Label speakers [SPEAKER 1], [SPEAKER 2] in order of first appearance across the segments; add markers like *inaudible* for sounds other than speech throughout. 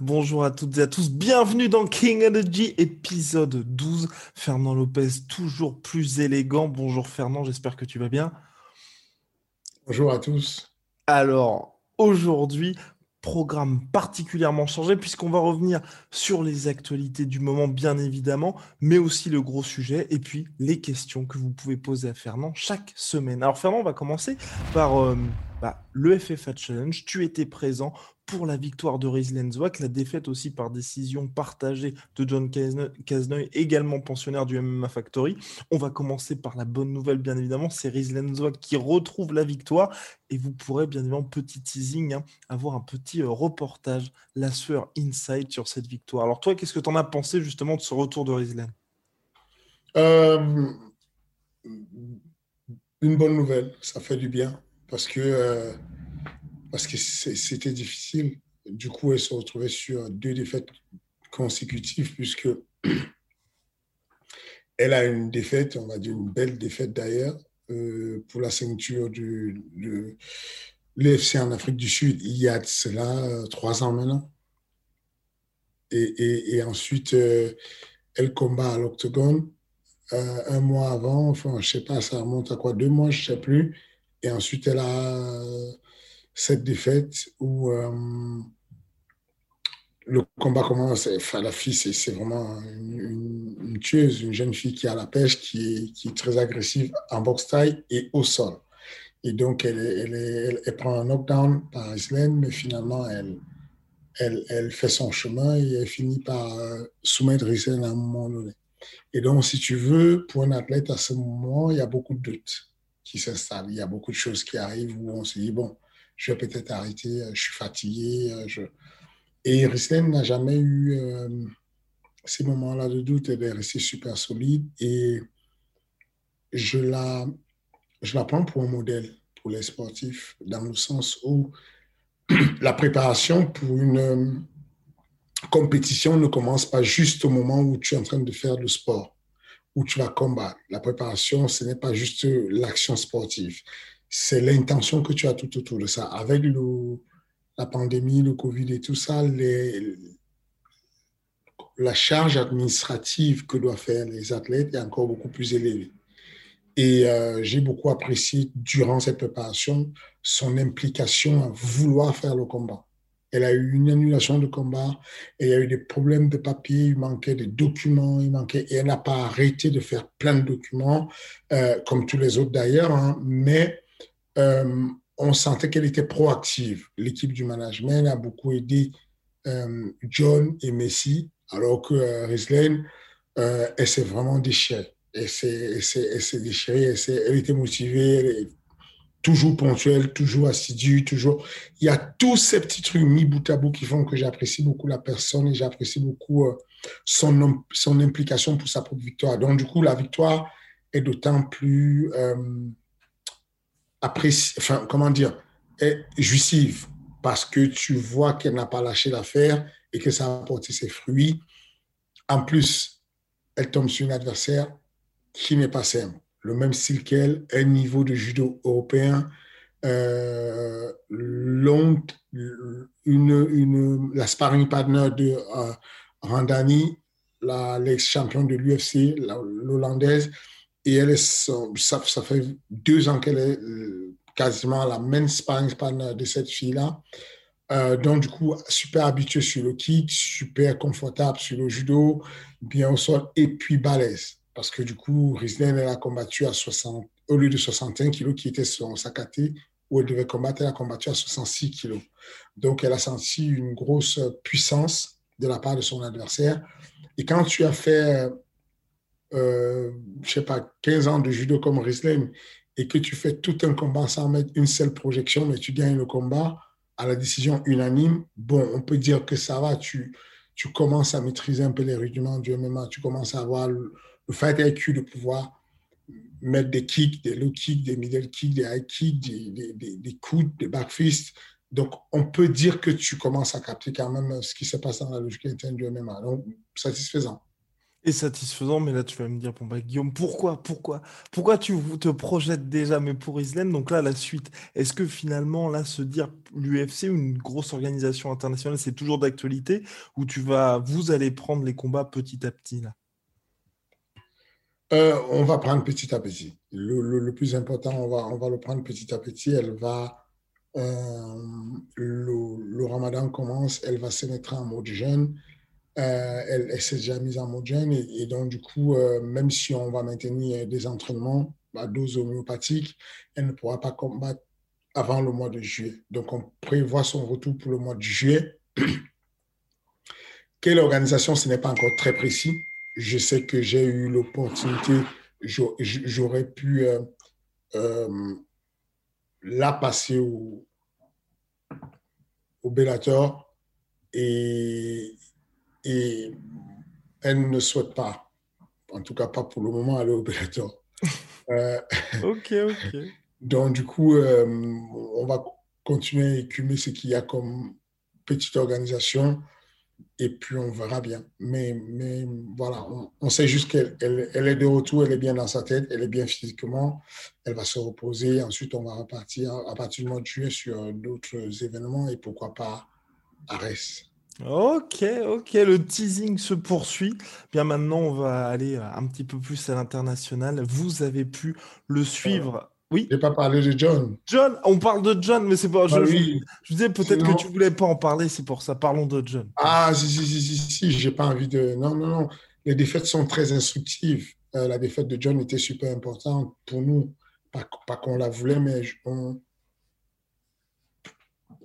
[SPEAKER 1] Bonjour à toutes et à tous, bienvenue dans King Energy épisode 12. Fernand Lopez, toujours plus élégant. Bonjour Fernand, j'espère que tu vas bien.
[SPEAKER 2] Bonjour à tous.
[SPEAKER 1] Alors, aujourd'hui, programme particulièrement chargé puisqu'on va revenir sur les actualités du moment, bien évidemment, mais aussi le gros sujet et puis les questions que vous pouvez poser à Fernand chaque semaine. Alors Fernand, on va commencer par euh, bah, le FFA Challenge. Tu étais présent pour la victoire de Rizlenzwak, la défaite aussi par décision partagée de John Cazeneuil, également pensionnaire du MMA Factory. On va commencer par la bonne nouvelle, bien évidemment, c'est Rizlenzwak qui retrouve la victoire et vous pourrez, bien évidemment, petit teasing, hein, avoir un petit euh, reportage, la sueur inside sur cette victoire. Alors toi, qu'est-ce que tu en as pensé justement de ce retour de Rizlen
[SPEAKER 2] euh, Une bonne nouvelle, ça fait du bien parce que... Euh, parce que c'était difficile. Du coup, elle se retrouvait sur deux défaites consécutives, puisque *clears throat* elle a une défaite, on va dire une belle défaite d'ailleurs, euh, pour la ceinture du, de l'EFC en Afrique du Sud, il y a cela euh, trois ans maintenant. Et, ensuite, elle combat à l'Octogone un mois avant, enfin, je ne sais pas, ça remonte à quoi, deux mois, je ne sais plus. Et ensuite, elle a cette défaite où euh, le combat commence. Enfin, la fille, c'est vraiment une, tueuse, une jeune fille qui a la pêche, qui est, très agressive en boxe taille et au sol. Et donc, elle, elle, prend un knockdown par Islène, mais finalement, elle, elle, fait son chemin et elle finit par euh, soumettre Islène à un moment donné. Et donc, si tu veux, pour un athlète, à ce moment, il y a beaucoup de doutes qui s'installent. Il y a beaucoup de choses qui arrivent où on se dit, bon, je vais peut-être arrêter, euh, je suis fatigué. Euh. Et Rislem n'a jamais eu euh, ces moments-là de doute, elle est restée super solide et je la, je la prends pour un modèle pour les sportifs, dans le sens où *clears throat* la préparation pour une compétition ne commence pas juste au moment où tu es en train de faire le sport, où tu vas combattre. La préparation, ce n'est pas juste l'action sportive c'est l'intention que tu as tout autour de ça. Avec la pandémie, le Covid et tout ça, les, la charge administrative que doivent faire les athlètes est encore beaucoup plus élevée. Et euh, j'ai beaucoup apprécié durant cette préparation son implication à vouloir faire le combat. Elle a eu une annulation de combat, et il y a eu des problèmes de papier, il manquait des documents, il manquait, et elle n'a pas arrêté de faire plein de documents, euh, comme tous les autres d'ailleurs, hein, mais euh, on sentait qu'elle était proactive. L'équipe du management a beaucoup aidé euh, John et Messi, alors que euh elle s'est vraiment déchirée. Elle s'est déchirée, elle, elle, était motivée, elle toujours ponctuelle, toujours assidue, toujours. Il y a tous ces petits trucs mis bout à bout qui font que j'apprécie beaucoup la personne et j'apprécie beaucoup son, son implication pour sa propre victoire. Donc, du coup, la victoire est d'autant plus apprécie, enfin, comment dire, est jouissive parce que tu vois qu'elle n'a pas lâché l'affaire et que ça a apporté ses fruits. En plus, elle tombe sur une adversaire qui n'est pas simple. Le même style qu'elle, un niveau de judo européen, euh, une, une, la sparring partner de euh, Randani, l'ex-champion de l'UFC, l'hollandaise, et elle est, ça, ça fait deux ans qu'elle est euh, quasiment la main sparring partner de cette fille-là. Euh, donc, du coup, super habituée sur le kick, super confortable sur le judo, bien au sol, et puis balèze. Parce que du coup, Risley, elle a combattu à 60, au lieu de 61 kilos qui était son sac où elle devait combattre, elle a combattu à 66 kilos. Donc, elle a senti une grosse puissance de la part de son adversaire. Et quand tu as fait, euh, je sais pas, 15 ans de judo comme Rislen et que tu fais tout un combat sans mettre une seule projection, mais tu gagnes le combat à la décision unanime, bon, on peut dire que ça va, tu, tu commences à maîtriser un peu les rudiments du MMA, tu commences à avoir IQ de pouvoir mettre des kicks, des low kicks, des middle kicks, des high kicks, des, des, des, coudes, des back fists. Donc, on peut dire que tu commences à capter quand même ce qui se passe dans la logique interne du MMA. Donc, satisfaisant.
[SPEAKER 1] Et satisfaisant, mais là, tu vas me dire, bon, bah, Guillaume, pourquoi, pourquoi, pourquoi tu te projettes déjà, mais pour Islam Donc là, la suite, est-ce que finalement, là, se dire l'UFC, une grosse organisation internationale, c'est toujours d'actualité, ou tu vas, vous allez prendre les combats petit à petit, là?
[SPEAKER 2] Euh, on va prendre petit à petit. Le, plus important, on va, on va le prendre petit à petit. Elle va, euh, le, ramadan commence, elle va se mettre en mode jeûne. Euh, elle, s'est déjà mise en mode jeûne et, donc du coup, même si on va maintenir des entraînements à dose homéopathique, elle ne pourra pas combattre avant le mois de juillet. Donc on prévoit son retour pour le mois de juillet. *clears throat* Quelle organisation, ce n'est pas encore très précis je sais que j'ai eu l'opportunité, j'aurais pu euh, euh, la passer au, au Bellator et, et elle ne souhaite pas, en tout cas pas pour le moment, aller au Bellator. *laughs*
[SPEAKER 1] Euh, ok, ok.
[SPEAKER 2] Donc, du coup, on va continuer à écumer ce qu'il y a comme petite organisation et puis on verra bien. Mais, voilà, on, sait juste qu'elle elle, est de retour, elle est bien dans sa tête, elle est bien physiquement, elle va se reposer. Ensuite, on va repartir à partir du mois de juillet sur d'autres événements et pourquoi pas Arès.
[SPEAKER 1] Ok, ok, le teasing se poursuit. Bien maintenant, on va aller un petit peu plus à l'international. Vous avez pu le suivre oui.
[SPEAKER 2] J'ai pas parlé de John.
[SPEAKER 1] John, on parle de John, mais c'est pas. je, bah je, disais peut-être que tu voulais pas en parler, c'est pour ça. Parlons de John.
[SPEAKER 2] Ah, si, si, si, si, si j'ai pas envie de. Non, non, non. Les défaites sont très instructives. Euh, la défaite de John était super importante pour nous. Pas, pas qu'on la voulait, mais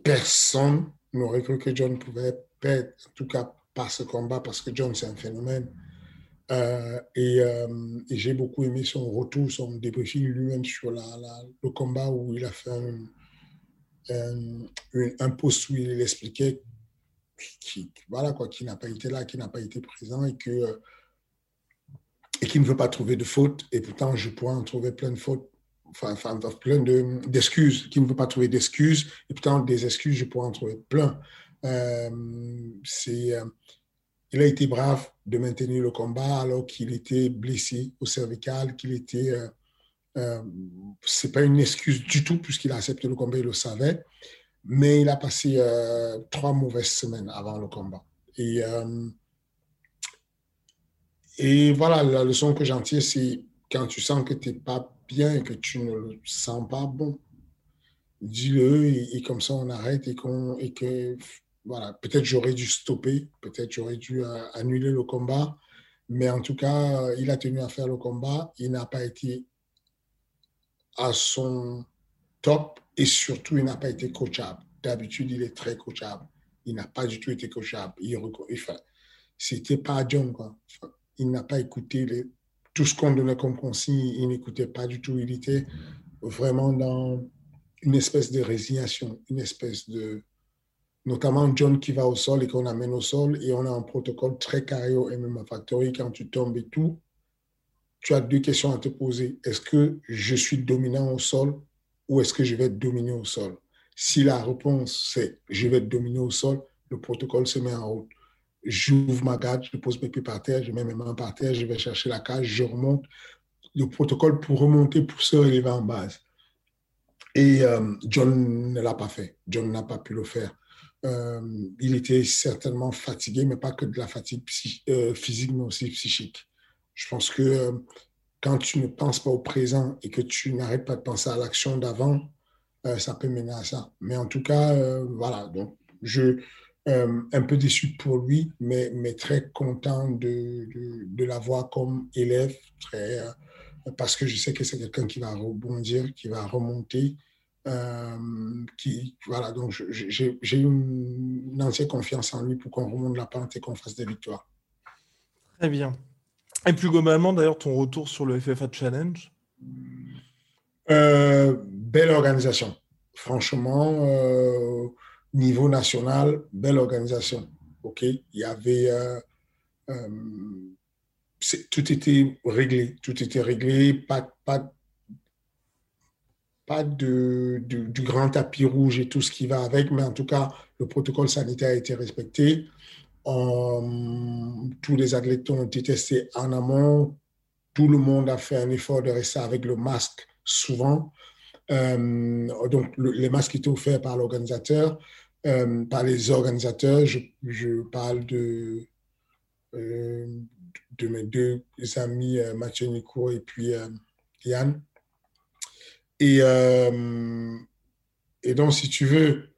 [SPEAKER 2] personne n'aurait cru que John pouvait perdre, en tout cas par ce combat, parce que John, c'est un phénomène. Euh, euh, et, j'ai beaucoup aimé son retour, son débriefing lui-même sur le combat où il a fait un, un, post où il expliquait qui, voilà quoi, qui n'a pas été là, qui n'a pas été présent et que et qui ne veut pas trouver de fautes. Et pourtant, je pourrais en trouver plein de fautes, enfin, enfin plein d'excuses, qui ne veut pas trouver d'excuses. Et pourtant, des excuses, je pourrais en trouver plein. Euh, c'est il a été brave de maintenir le combat alors qu'il était blessé au cervical, qu'il était. Euh, euh, c'est pas une excuse du tout puisqu'il a accepté le combat, il le savait, mais il a passé euh, trois mauvaises semaines avant le combat. Et, et voilà, la leçon que j'en tire, c'est quand tu sens que tu n'es pas bien et que tu ne le sens pas bon, dis-le et, comme ça on arrête et, qu'on et que voilà, peut-être j'aurais dû stopper, peut-être j'aurais dû euh, annuler le combat, mais en tout cas, euh, il a tenu à faire le combat. Il n'a pas été à son top et surtout, il n'a pas été coachable. D'habitude, il est très coachable. Il n'a pas du tout été coachable. Il, enfin, c'était pas John, quoi. il n'a pas écouté tout ce qu'on donnait comme consigne. Il n'écoutait pas du tout. Il était vraiment dans une espèce de résignation, une espèce de notamment John qui va au sol et qu'on amène au sol, et on a un protocole très carré au MMA Factory, quand tu tombes et tout, tu as deux questions à te poser. Est-ce que je suis dominant au sol ou est-ce que je vais être dominé au sol? Si la réponse c'est je vais être dominé au sol, le protocole se met en route. J'ouvre ma garde, je pose mes pieds par terre, je mets mes mains par terre, je vais chercher la cage, je remonte. Le protocole pour remonter, pour se relever en base. Et euh, John ne l'a pas fait. John n'a pas pu le faire. Euh, il était certainement fatigué, mais pas que de la fatigue euh, physique, mais aussi psychique. Je pense que euh, quand tu ne penses pas au présent et que tu n'arrêtes pas de penser à l'action d'avant, ça peut mener à ça. Mais en tout cas, voilà. Donc, je un peu déçu pour lui, mais, très content de, de, de l'avoir comme élève, très, parce que je sais que c'est quelqu'un qui va rebondir, qui va remonter qui, voilà, donc j'ai une, une entière confiance en lui pour qu'on remonte la pente et qu'on fasse des victoires.
[SPEAKER 1] Très bien. Et plus globalement, d'ailleurs, ton retour sur le FFA Challenge?
[SPEAKER 2] Belle organisation. Franchement, niveau national, belle organisation. OK Il y avait. Euh, euh, tout était réglé. Tout était réglé. Pas, pas, pas de, du grand tapis rouge et tout ce qui va avec, mais en tout cas, le protocole sanitaire a été respecté. tous les athlètes ont été testés en amont. Tout le monde a fait un effort de rester avec le masque souvent. Euh, donc, les masques étaient offerts par l'organisateur. Euh, par les organisateurs. Je, je parle de, euh, de mes deux amis, euh, Mathieu Nico et puis Yann. Et, et donc, si tu veux,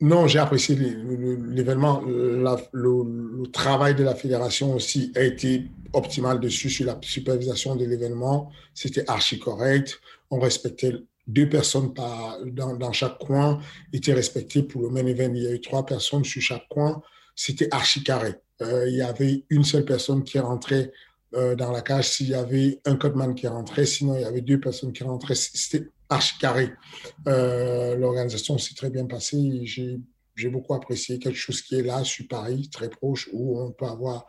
[SPEAKER 2] non, j'ai apprécié l'événement. Le, travail de la fédération aussi a été optimal dessus sur la supervision de l'événement. C'était archi correct. On respectait deux personnes dans, chaque coin étaient respectées pour le même événement. Il y a eu trois personnes sur chaque coin. C'était archi carré. Euh, il y avait une seule personne qui rentrait euh, dans la cage s'il y avait un codman qui rentrait. Sinon, il y avait deux personnes qui rentraient. C'était archi carré. Euh, L'organisation s'est très bien passée. J'ai beaucoup apprécié quelque chose qui est là sur Paris, très proche, où on peut avoir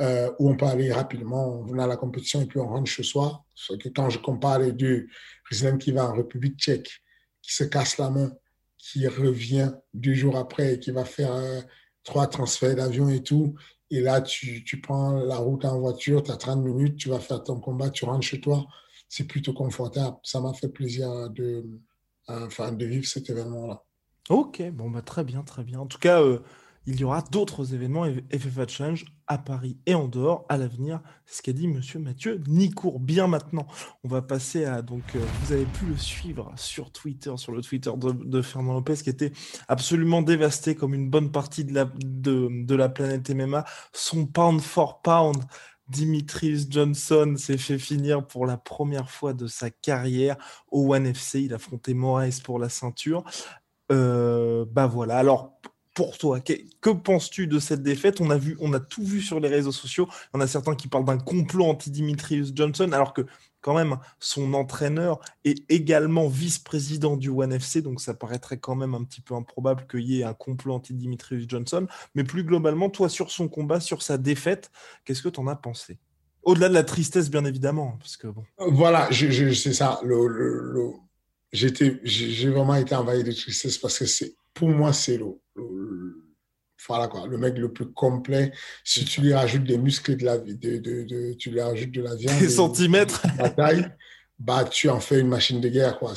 [SPEAKER 2] euh, où on peut aller rapidement, on à la compétition et puis on rentre chez soi. que quand je compare les deux, Rizlen qui va en République tchèque, qui se casse la main, qui revient deux jours après et qui va faire trois transferts d'avion et tout, et là tu, tu, prends la route en voiture, tu as 30 minutes, tu vas faire ton combat, tu rentres chez toi, c'est plutôt confortable. Ça m'a fait plaisir de, enfin, de vivre cet événement-là.
[SPEAKER 1] Ok, bon, bah, très bien, très bien. En tout cas, euh, il y aura d'autres événements FFA Challenge à Paris et en dehors à l'avenir. Ce qu'a dit Monsieur Mathieu Nicourt. Bien maintenant, on va passer à donc euh, vous avez pu le suivre sur Twitter, sur le Twitter de, Fernand Lopez qui était absolument dévasté comme une bonne partie de la de, de la planète MMA. Son pound for pound. Dimitrius Johnson s'est fait finir pour la première fois de sa carrière au One FC. Il affrontait Moraes pour la ceinture. Euh, bah voilà. Alors pour toi Que, penses-tu de cette défaite? On a on tout vu sur les réseaux sociaux. En a certains qui parlent d'un complot anti-Dimitrius Johnson, alors que quand même son entraîneur est également vice-président du One FC, donc ça paraîtrait quand même un petit peu improbable qu'il y ait un complot anti-Dimitrius Johnson. Mais plus globalement, toi, sur son combat, sur sa défaite, qu'est-ce que tu en as pensé? Au-delà de la tristesse, bien évidemment, bon.
[SPEAKER 2] Voilà, c'est ça. J'ai vraiment été envahi de tristesse parce que c'est pour moi, c'est le, voilà quoi, le mec le plus complet. Si tu lui rajoutes des muscles de la de, de, de tu lui rajoutes de la viande,
[SPEAKER 1] des centimètres,
[SPEAKER 2] la taille, bah tu en fais une machine de guerre quoi.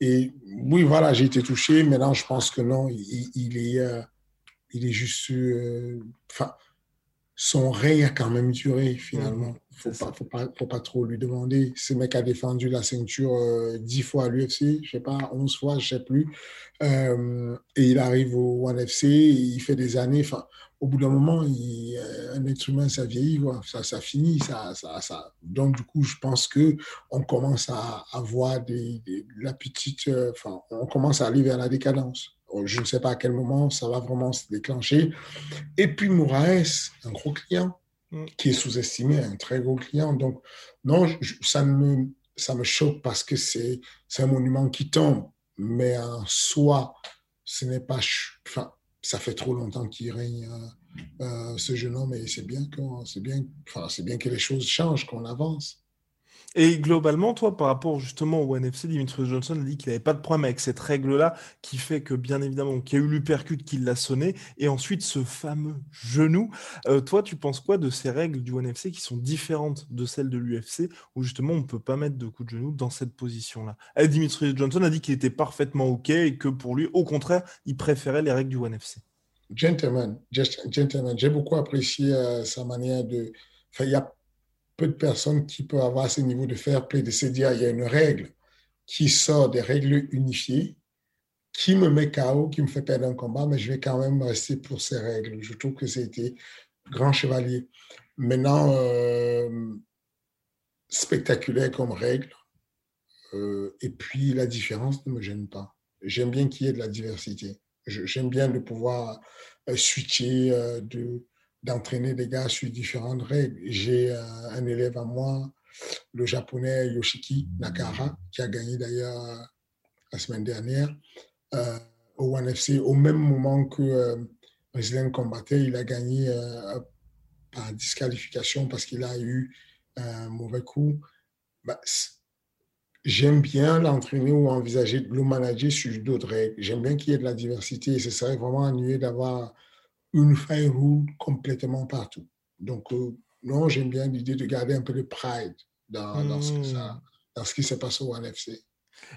[SPEAKER 2] et oui, voilà, j'ai été touché. Maintenant, je pense que non, il, il est, euh, il est juste, euh, son règne a quand même duré finalement. Faut pas, faut pas, faut pas trop lui demander. Ce mec a défendu la ceinture euh, dix fois à l'UFC, je sais pas, onze fois, je sais plus. Euh, et il arrive au ONE FC, il fait des années. Enfin, au bout d'un moment, il, euh, un être humain, ça vieillit, ça, ça finit. Ça, ça, ça. Donc, du coup, je pense que on commence à avoir des, la petite. Enfin, on commence à aller vers la décadence. Je ne sais pas à quel moment ça va vraiment se déclencher. Et puis, Moraes, un gros client. Qui est sous-estimé, un très gros client. Donc, non, ça, me, ça me choque parce que c'est un monument qui tombe, mais en soi, ce n'est pas. Ça fait trop longtemps qu'il règne euh, euh, ce jeune homme et c'est bien, bien, enfin, bien que les choses changent, qu'on avance.
[SPEAKER 1] Et globalement, toi, par rapport justement au NFC, Dimitri Johnson a dit qu'il n'avait pas de problème avec cette règle-là, qui fait que, bien évidemment, qu'il y a eu l'upercute qui l'a sonné, et ensuite ce fameux genou. Euh, toi, tu penses quoi de ces règles du NFC qui sont différentes de celles de l'UFC, où justement on ne peut pas mettre de coup de genou dans cette position-là? Et Dimitri Johnson a dit qu'il était parfaitement OK et que pour lui, au contraire, il préférait les règles du NFC.
[SPEAKER 2] Gentleman, gentleman. j'ai beaucoup apprécié euh, sa manière de. Enfin, y a peu de personnes qui peuvent avoir ce niveau de fair play, de se dire, il y a une règle qui sort des règles unifiées, qui me met KO, qui me fait perdre un combat, mais je vais quand même rester pour ces règles. Je trouve que c'était grand chevalier. Maintenant, euh, spectaculaire comme règle, et puis, la différence ne me gêne pas. J'aime bien qu'il y ait de la diversité. J'aime bien de pouvoir switcher, de, d'entraîner des gars sur différentes règles. J'ai un élève à moi, le japonais Yoshiki Nakara, qui a gagné d'ailleurs la semaine dernière au One FC au même moment que euh, combattait. Il a gagné euh, par disqualification parce qu'il a eu un mauvais coup. Bah, j'aime bien l'entraîner ou envisager de le manager sur d'autres règles. J'aime bien qu'il y ait de la diversité et ce serait vraiment ennuyeux d'avoir une fine rule complètement partout. Donc, euh, non, j'aime bien l'idée de garder un peu de pride dans, dans ce, ça, dans ce qui se passe au One FC.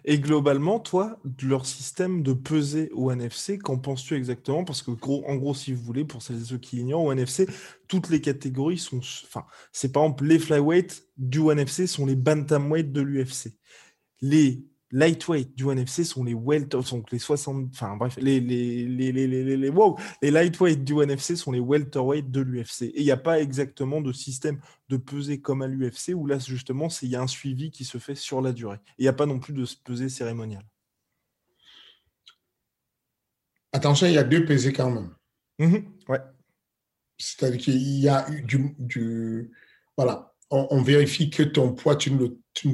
[SPEAKER 1] Et globalement, toi, leur système de peser au NFC, qu'en penses-tu exactement? Parce que, gros, en gros, si vous voulez, pour celles et ceux qui ignorent, au NFC, toutes les catégories sont. Enfin, c'est par exemple les flyweight du NFC sont les bantamweight de l'UFC. Les lightweight du NFC sont les welter, sont les 60, enfin bref, les, les, les, les, les, les, wow, les lightweight du NFC sont les welterweight de l'UFC. Et il n'y a pas exactement de système de peser comme à l'UFC où là, justement, il y a un suivi qui se fait sur la durée. Et il n'y a pas non plus de peser cérémonial.
[SPEAKER 2] Attention, il y a deux pesées quand même.
[SPEAKER 1] Mhm, ouais.
[SPEAKER 2] C'est-à-dire qu'il y a du, du voilà, on, vérifie que ton poids, tu ne,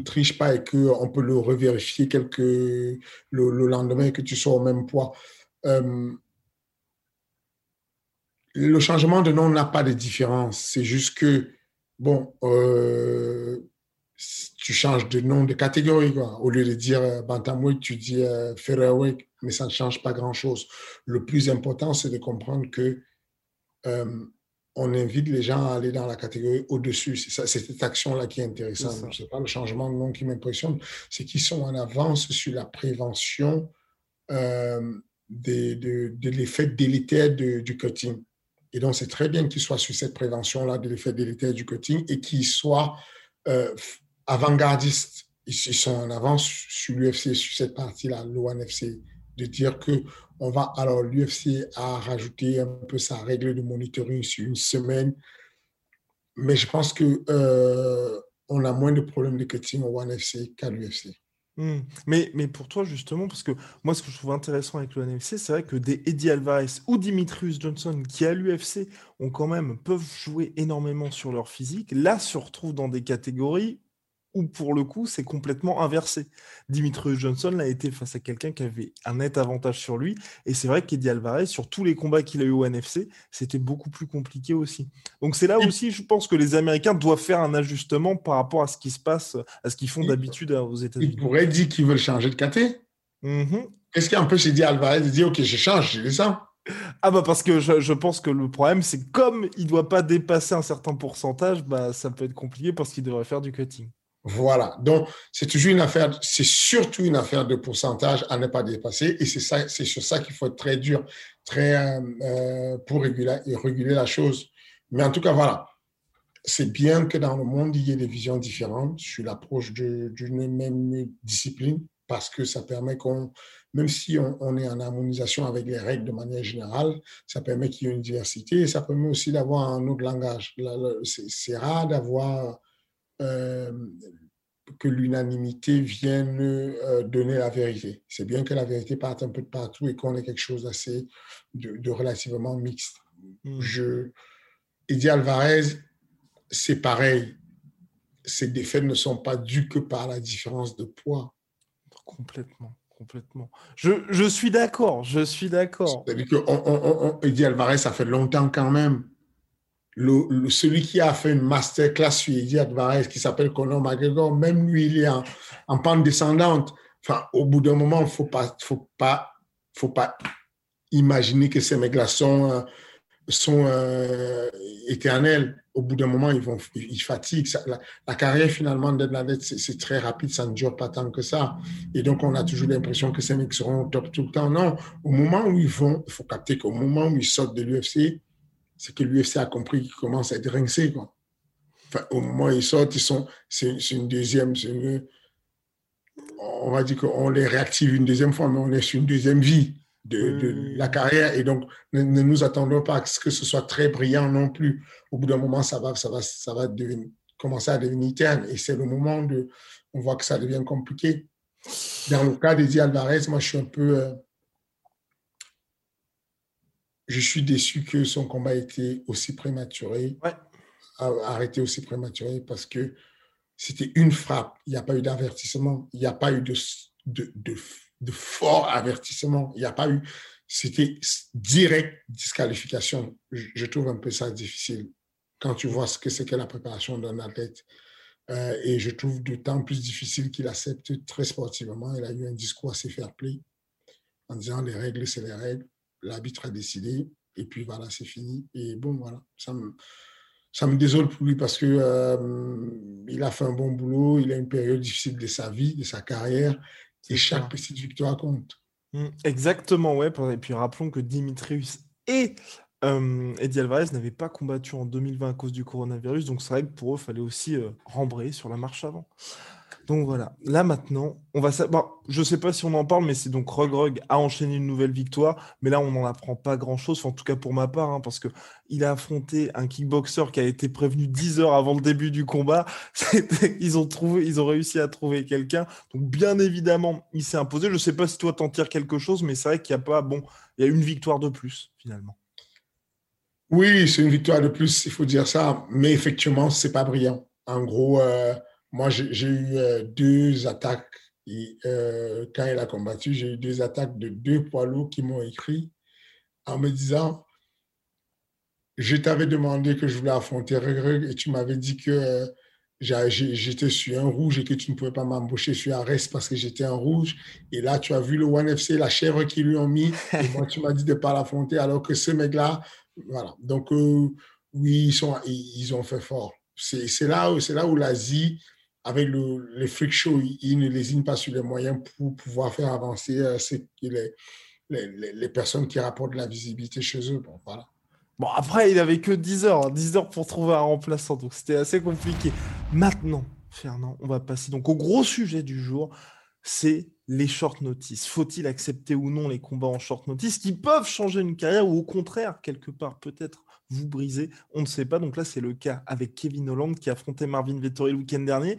[SPEAKER 2] triches pas et qu'on peut le revérifier quelques, le, lendemain et que tu sois au même poids. Euh, le changement de nom n'a pas de différence. C'est juste que, bon, euh, tu changes de nom de catégorie. Quoi. Au lieu de dire euh, bantamweight, tu dis euh, featherweight, mais ça ne change pas grand-chose. Le plus important, c'est de comprendre que on invite les gens à aller dans la catégorie au-dessus. C'est cette action-là qui est intéressante. Ce n'est pas le changement de nom qui m'impressionne, c'est qu'ils sont en avance sur la prévention euh, de, l'effet délétère du cutting. Et donc, c'est très bien qu'ils soient sur cette prévention-là de l'effet délétère du cutting et qu'ils soient euh, avant-gardistes. Ils, sont en avance sur l'UFC, sur cette partie-là, l'ONFC, de dire que on va, alors l'UFC a rajouté un peu sa règle de monitoring sur une semaine, mais je pense que euh, on a moins de problèmes de cutting au One FC qu'à l'UFC.
[SPEAKER 1] Hmm. Mais, mais pour toi, justement, parce que moi, ce que je trouve intéressant avec le NFC, c'est vrai que des Eddie Alvarez ou Dimitrius Johnson, qui à l'UFC ont quand même peuvent jouer énormément sur leur physique, là se retrouvent dans des catégories où pour le coup, c'est complètement inversé. Dimitri Johnson a été face à quelqu'un qui avait un net avantage sur lui. Et c'est vrai qu'Eddie Alvarez, sur tous les combats qu'il a eu au NFC, c'était beaucoup plus compliqué aussi. Donc c'est là aussi, je pense que les Américains doivent faire un ajustement par rapport à ce qui se passe, à ce qu'ils font d'habitude aux États-Unis.
[SPEAKER 2] Ils pourraient dire qu'ils veulent changer de KT. Mm-hmm. Qu'est-ce qui empêche Eddie Alvarez de dire, OK, je change, j'ai ça
[SPEAKER 1] ah bah parce que je, pense que le problème c'est comme il doit pas dépasser un certain pourcentage, bah ça peut être compliqué parce qu'il devrait faire du cutting.
[SPEAKER 2] Voilà. Donc, c'est toujours une affaire, c'est surtout une affaire de pourcentage à ne pas dépasser. Et c'est ça, c'est sur ça qu'il faut être très dur, très, euh, euh, pour réguler, la chose. Mais en tout cas, voilà. C'est bien que dans le monde, il y ait des visions différentes sur l'approche d'une même discipline parce que ça permet qu'on, même si on, est en harmonisation avec les règles de manière générale, ça permet qu'il y ait une diversité et ça permet aussi d'avoir un autre langage. C'est rare d'avoir que l'unanimité vienne euh, donner la vérité. C'est bien que la vérité parte un peu de partout et qu'on ait quelque chose d'assez de, relativement mixte. Hmm. Je, Eddie Alvarez, c'est pareil. Ces défaites ne sont pas dues que par la différence de poids.
[SPEAKER 1] Complètement complètement. Je, suis d'accord, je suis d'accord.
[SPEAKER 2] Eddie Alvarez, ça fait longtemps quand même celui qui a fait une masterclass sur Eddie qui s'appelle Conor McGregor, même lui, il est en, pente descendante. Enfin, au bout d'un moment, il ne faut pas, faut, pas, faut pas imaginer que ces mecs-là sont, euh, euh, éternels. Au bout d'un moment, ils, vont, ils fatiguent. la, carrière, finalement, d'Ednadet, c'est très rapide, ça ne dure pas tant que ça. Et donc, on a toujours l'impression que ces mecs seront au top tout le temps. Non, au moment où ils vont, il faut capter qu'au moment où ils sortent de l'UFC, c'est que l'UFC a compris qu'ils commencent à être. Quoi. Enfin, au moment où ils sortent, ils sont, c'est, une deuxième, on va dire qu'on les réactive une deuxième fois, mais on est sur une deuxième vie de, la carrière. Et donc, ne, nous attendons pas à ce que ce soit très brillant non plus. Au bout d'un moment, ça va, ça va, ça va devenir, commençait à devenir terne. Et c'est le moment de, on voit que ça devient compliqué. Dans le cas d'Eddie Alvarez, moi, je suis un peu, euh, je suis déçu que son combat ait été aussi prématuré, arrêté aussi prématuré, parce que c'était une frappe. Il n'y a pas eu d'avertissement. Il n'y a pas eu de, de, de, fort avertissement. Il n'y a pas eu. C'était direct disqualification. Je, trouve un peu ça difficile quand tu vois ce que c'est que la préparation d'un athlète. Euh, et je trouve d'autant plus difficile qu'il accepte très sportivement. Il a eu un discours assez fair-play en disant les règles, c'est les règles. L'arbitre a décidé. Et puis voilà, c'est fini. Et bon, voilà. Ça me, ça me désole pour lui parce que euh, il a fait un bon boulot, il a une période difficile de sa vie, de sa carrière, et chaque petite victoire compte.
[SPEAKER 1] Mmh, exactement, ouais. Et puis rappelons que Dimitrius et euh, Eddie Alvarez n'avaient pas combattu en 2020 à cause du coronavirus, donc c'est vrai que pour eux, il fallait aussi euh, rembrer sur la marche avant. Donc voilà, là maintenant, on va bon, je sais pas si on en parle, mais c'est donc Rug Rug a enchaîné une nouvelle victoire, mais là on n'en apprend pas grand chose, en tout cas pour ma part, hein, parce que il a affronté un kickboxer qui a été prévenu 10 heures avant le début du combat. *laughs* ils ont trouvé, ils ont réussi à trouver quelqu'un. Donc bien évidemment, il s'est imposé. Je sais pas si toi t'en tires quelque chose, mais c'est vrai qu'il y a pas, bon, il y a une victoire de plus finalement.
[SPEAKER 2] Oui, c'est une victoire de plus, il faut dire ça, mais effectivement, c'est pas brillant. En gros. Euh, moi, j'ai eu euh, deux attaques. Euh, quand il a combattu, j'ai eu deux attaques de deux poids lourds qui m'ont écrit en me disant Je t'avais demandé que je voulais affronter et tu m'avais dit que euh, j'étais sur un rouge et que tu ne pouvais pas m'embaucher sur un reste parce que j'étais en rouge. Et là, tu as vu le One FC, la chèvre qu'ils lui ont mis. *laughs* Et moi, tu m'as dit de ne pas l'affronter alors que ce mec-là, voilà. Donc, oui, ils, sont, ils ont fait fort. C'est là, là où l'Asie avec le, les freak shows, ils ne lésinent pas sur les moyens pour pouvoir faire avancer euh, les, les, personnes qui rapportent la visibilité chez eux. Bon, voilà.
[SPEAKER 1] Bon, après, il avait que 10 heures, 10 hein, heures pour trouver un remplaçant, donc c'était assez compliqué. Maintenant, Fernand, on va passer donc au gros sujet du jour, c'est les short notices. Faut-il accepter ou non les combats en short notice qui peuvent changer une carrière ou au contraire, quelque part, peut-être vous briser. On ne sait pas. Donc là, c'est le cas avec Kevin Holland qui affrontait Marvin Vettori le week-end dernier.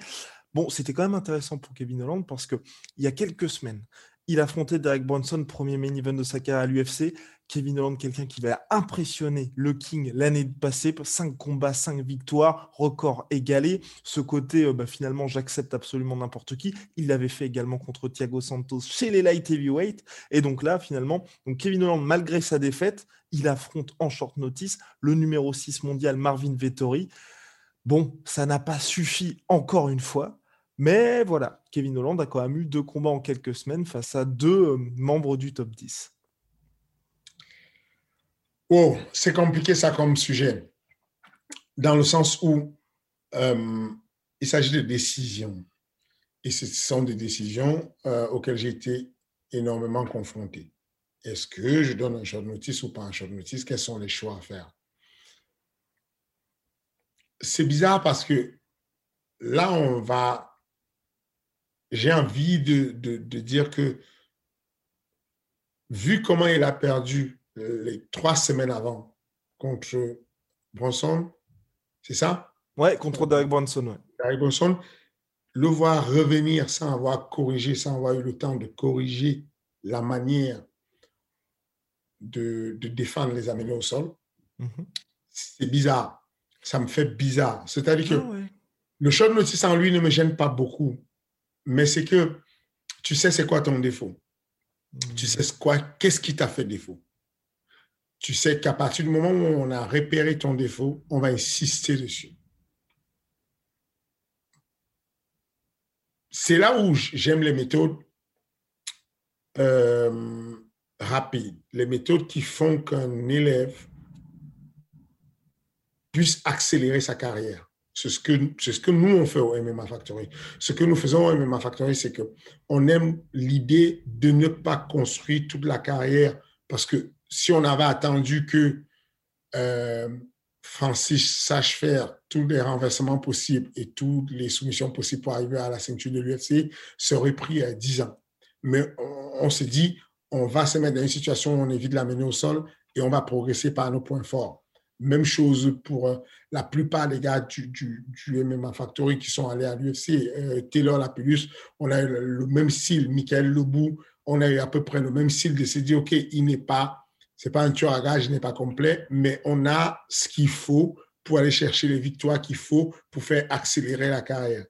[SPEAKER 1] Bon, c'était quand même intéressant pour Kevin Holland parce que il y a quelques semaines, il affrontait Derek Bronson, premier main event de sa carrière à l'UFC. Kevin Holland, quelqu'un qui va impressionner le King l'année passée, 5 combats, 5 victoires, record égalé. Ce côté, euh, bah, finalement, j'accepte absolument n'importe qui. Il l'avait fait également contre Thiago Santos chez les light heavyweight. Et donc là, finalement, Kevin Holland, malgré sa défaite, il affronte en short notice le numéro 6 mondial Marvin Vettori. Bon, ça n'a pas suffi encore une fois. Mais voilà, Kevin Holland a quand même eu deux combats en quelques semaines face à deux euh, membres du top 10.
[SPEAKER 2] Oh, c'est compliqué ça comme sujet, dans le sens où euh, il s'agit de décisions. Et ce sont des décisions euh, auxquelles j'ai été énormément confronté. Est-ce que je donne un short notice ou pas un short notice? Quels sont les choix à faire? C'est bizarre parce que là, on va j'ai envie de, dire que, vu comment il a perdu les trois semaines avant contre Bronson, c'est ça?
[SPEAKER 1] Ouais, contre Derek Bronson. Ouais.
[SPEAKER 2] Derek Bronson, le voir revenir sans avoir corrigé, sans avoir eu le temps de corriger la manière de, défendre les amener au sol, mhm. c'est bizarre. Ça me fait bizarre. C'est-à-dire que ah le shot notice en lui ne me gêne pas beaucoup mais c'est que tu sais c'est quoi ton défaut. Tu sais quoi, qu'est-ce qui t'a fait défaut? Tu sais qu'à partir du moment où on a repéré ton défaut, on va insister dessus. C'est là où j'aime les méthodes euh, rapides, les méthodes qui font qu'un élève puisse accélérer sa carrière. C'est ce, que, ce que nous, on fait au MMA Factory. Ce que nous faisons au MMA Factory, c'est qu'on aime l'idée de ne pas construire toute la carrière parce que si on avait attendu que euh, Francis sache faire tous les renversements possibles et toutes les soumissions possibles pour arriver à la ceinture de l'UFC, ça aurait pris 10 euh, ans. Mais on, s'est dit, on va se mettre dans une situation où on évite de l'amener au sol et on va progresser par nos points forts. Même chose pour euh, la plupart des gars du, du, MMA Factory qui sont allés à l'UFC. Euh, Taylor Lapillus, on a eu le, même style. Michael Lebou, on a eu à peu près le même style de se dire, OK, il n'est pas, c'est pas un tueur à gage, n'est pas complet, mais on a ce qu'il faut pour aller chercher les victoires qu'il faut pour faire accélérer la carrière.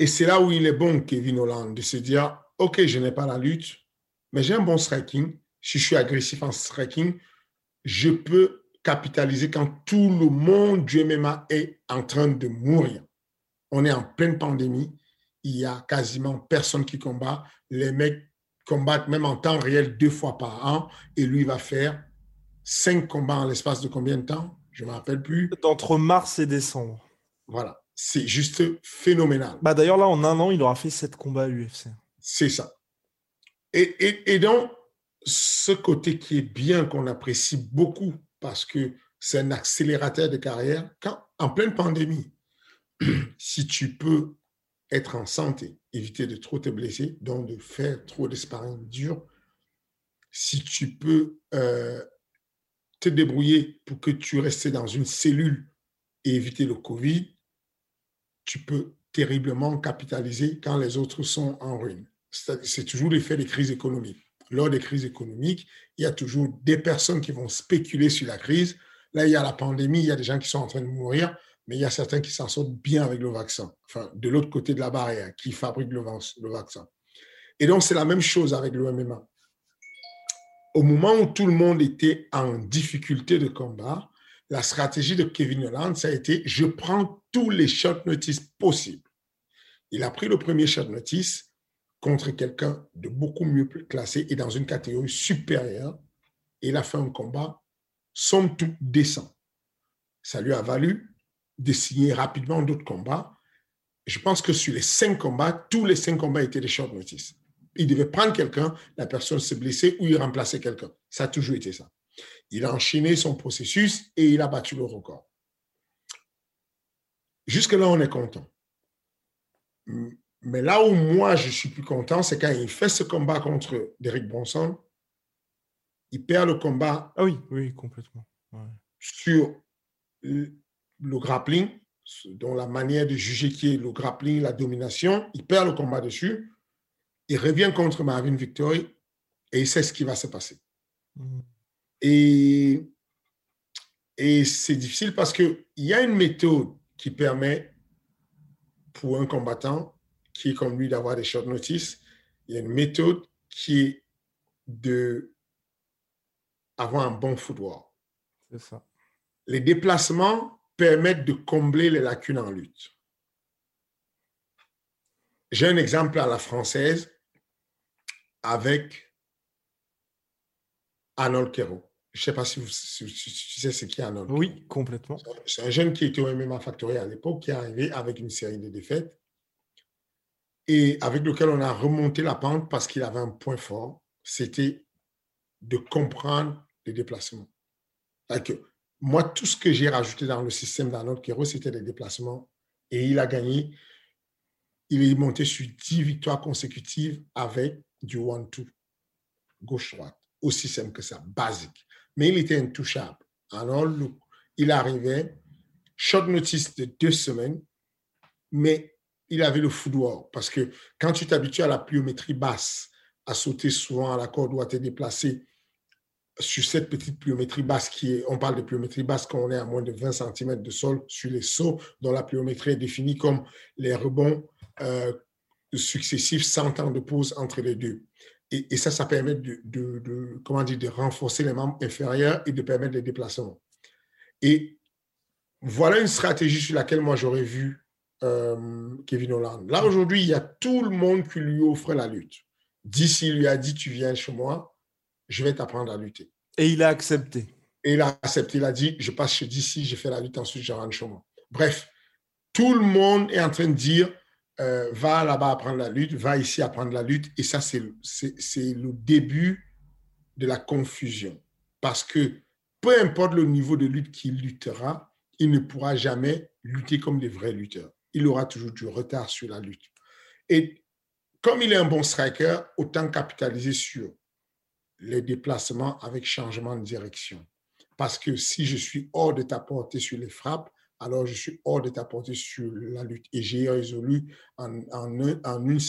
[SPEAKER 2] Et c'est là où il est bon, Kevin Holland, de se dire, OK, je n'ai pas la lutte, mais j'ai un bon striking. Si je suis agressif en striking, je peux capitaliser quand tout le monde du MMA est en train de mourir. On est en pleine pandémie. Il y a quasiment personne qui combat. Les mecs combattent même en temps réel deux fois par an. Et lui va faire cinq combats en l'espace de combien de temps? Je ne me rappelle plus.
[SPEAKER 1] Entre mars et décembre.
[SPEAKER 2] Voilà. C'est juste phénoménal.
[SPEAKER 1] Bah D'ailleurs, là, en un an, il aura fait sept combats à l'UFC.
[SPEAKER 2] C'est ça. Et, et, et donc, ce côté qui est bien, qu'on apprécie beaucoup, parce que c'est un accélérateur de carrière, quand, en pleine pandémie, *clears throat* si tu peux être en santé, éviter de trop te blesser, donc de faire trop de sparring dur, si tu peux euh, te débrouiller pour que tu restes dans une cellule et éviter le Covid, tu peux terriblement capitaliser quand les autres sont en ruine. C'est toujours l'effet des crises économiques lors des crises économiques, il y a toujours des personnes qui vont spéculer sur la crise. Là, il y a la pandémie, il y a des gens qui sont en train de mourir, mais il y a certains qui s'en sortent bien avec le vaccin, enfin, de l'autre côté de la barrière, qui fabriquent le, vaccin. Et donc, c'est la même chose avec le MMA. Au moment où tout le monde était en difficulté de combat, la stratégie de Kevin Holland, ça a été je prends tous les short notice possibles. Il a pris le premier short notice, contre quelqu'un de beaucoup mieux classé et dans une catégorie supérieure. Et il a fait un combat, somme toute décent. Ça lui a valu de signer rapidement d'autres combats. Je pense que sur les cinq combats, tous les cinq combats étaient des short notice. Il devait prendre quelqu'un, la personne se blessait ou il remplaçait quelqu'un. Ça a toujours été ça. Il a enchaîné son processus et il a battu le record. Jusque-là, on est content. Mais là où moi, je suis plus content, c'est quand il fait ce combat contre Derek Bronson, il perd le combat.
[SPEAKER 1] Ah oui, oui, complètement.
[SPEAKER 2] Sur le grappling, dont la manière de juger qui est le grappling, la domination, il perd le combat dessus. Il revient contre Marvin Victory et il sait ce qui va se passer. Mm. Et, et c'est difficile parce qu'il y a une méthode qui permet pour un combattant qui est comme lui d'avoir des short notice. Il y a une méthode qui est de avoir un bon footwork.
[SPEAKER 1] C'est ça.
[SPEAKER 2] Les déplacements permettent de combler les lacunes en lutte. J'ai un exemple à la française avec Arnold Kero. Je ne sais pas si, vous, si, tu sais ce qu'est Arnold.
[SPEAKER 1] Oui, complètement.
[SPEAKER 2] C'est un jeune qui était au MMA Factory à l'époque, qui est arrivé avec une série de défaites et avec lequel on a remonté la pente parce qu'il avait un point fort, c'était de comprendre les déplacements. Moi, tout ce que j'ai rajouté dans le système d'Arnold Kero, c'était les déplacements. Et il a gagné. Il est monté sur 10 victoires consécutives avec du one-two, gauche-droite. Aussi simple que ça, basique. Mais il était intouchable. Arnold, il arrivait, short notice de deux semaines, mais il avait le footwork. Parce que quand tu t'habitues à la pliométrie basse, à sauter souvent, la corde doit être déplacée sur cette petite pliométrie basse qui est, on parle de pliométrie basse quand on est à moins de 20 cm de sol sur les sauts, dont la pliométrie est définie comme les rebonds euh, successifs sans temps de pause entre les deux. Et, ça, ça permet de, comment dire, de renforcer les membres inférieurs et de permettre les déplacements. Et voilà une stratégie sur laquelle moi j'aurais vu euh, Kevin Holland. Là, aujourd'hui, il y a tout le monde qui lui offre la lutte. D'ici, lui a dit, tu viens chez moi, je vais t'apprendre à lutter.
[SPEAKER 1] Et il a accepté.
[SPEAKER 2] Et il a accepté, il a dit, je passe chez d'ici, je fais la lutte, ensuite je rentre chez moi. Bref, tout le monde est en train de dire, euh, va là-bas apprendre la lutte, va ici apprendre la lutte. Et ça, c'est le début de la confusion. Parce que peu importe le niveau de lutte qu'il luttera, il ne pourra jamais lutter comme des vrais lutteurs il aura toujours du retard sur la lutte. Et comme il est un bon striker, autant capitaliser sur les déplacements avec changement de direction, Parce que si je suis hors de ta portée sur les frappes, alors je suis hors de ta portée sur la lutte. Et j'ai résolu en, une,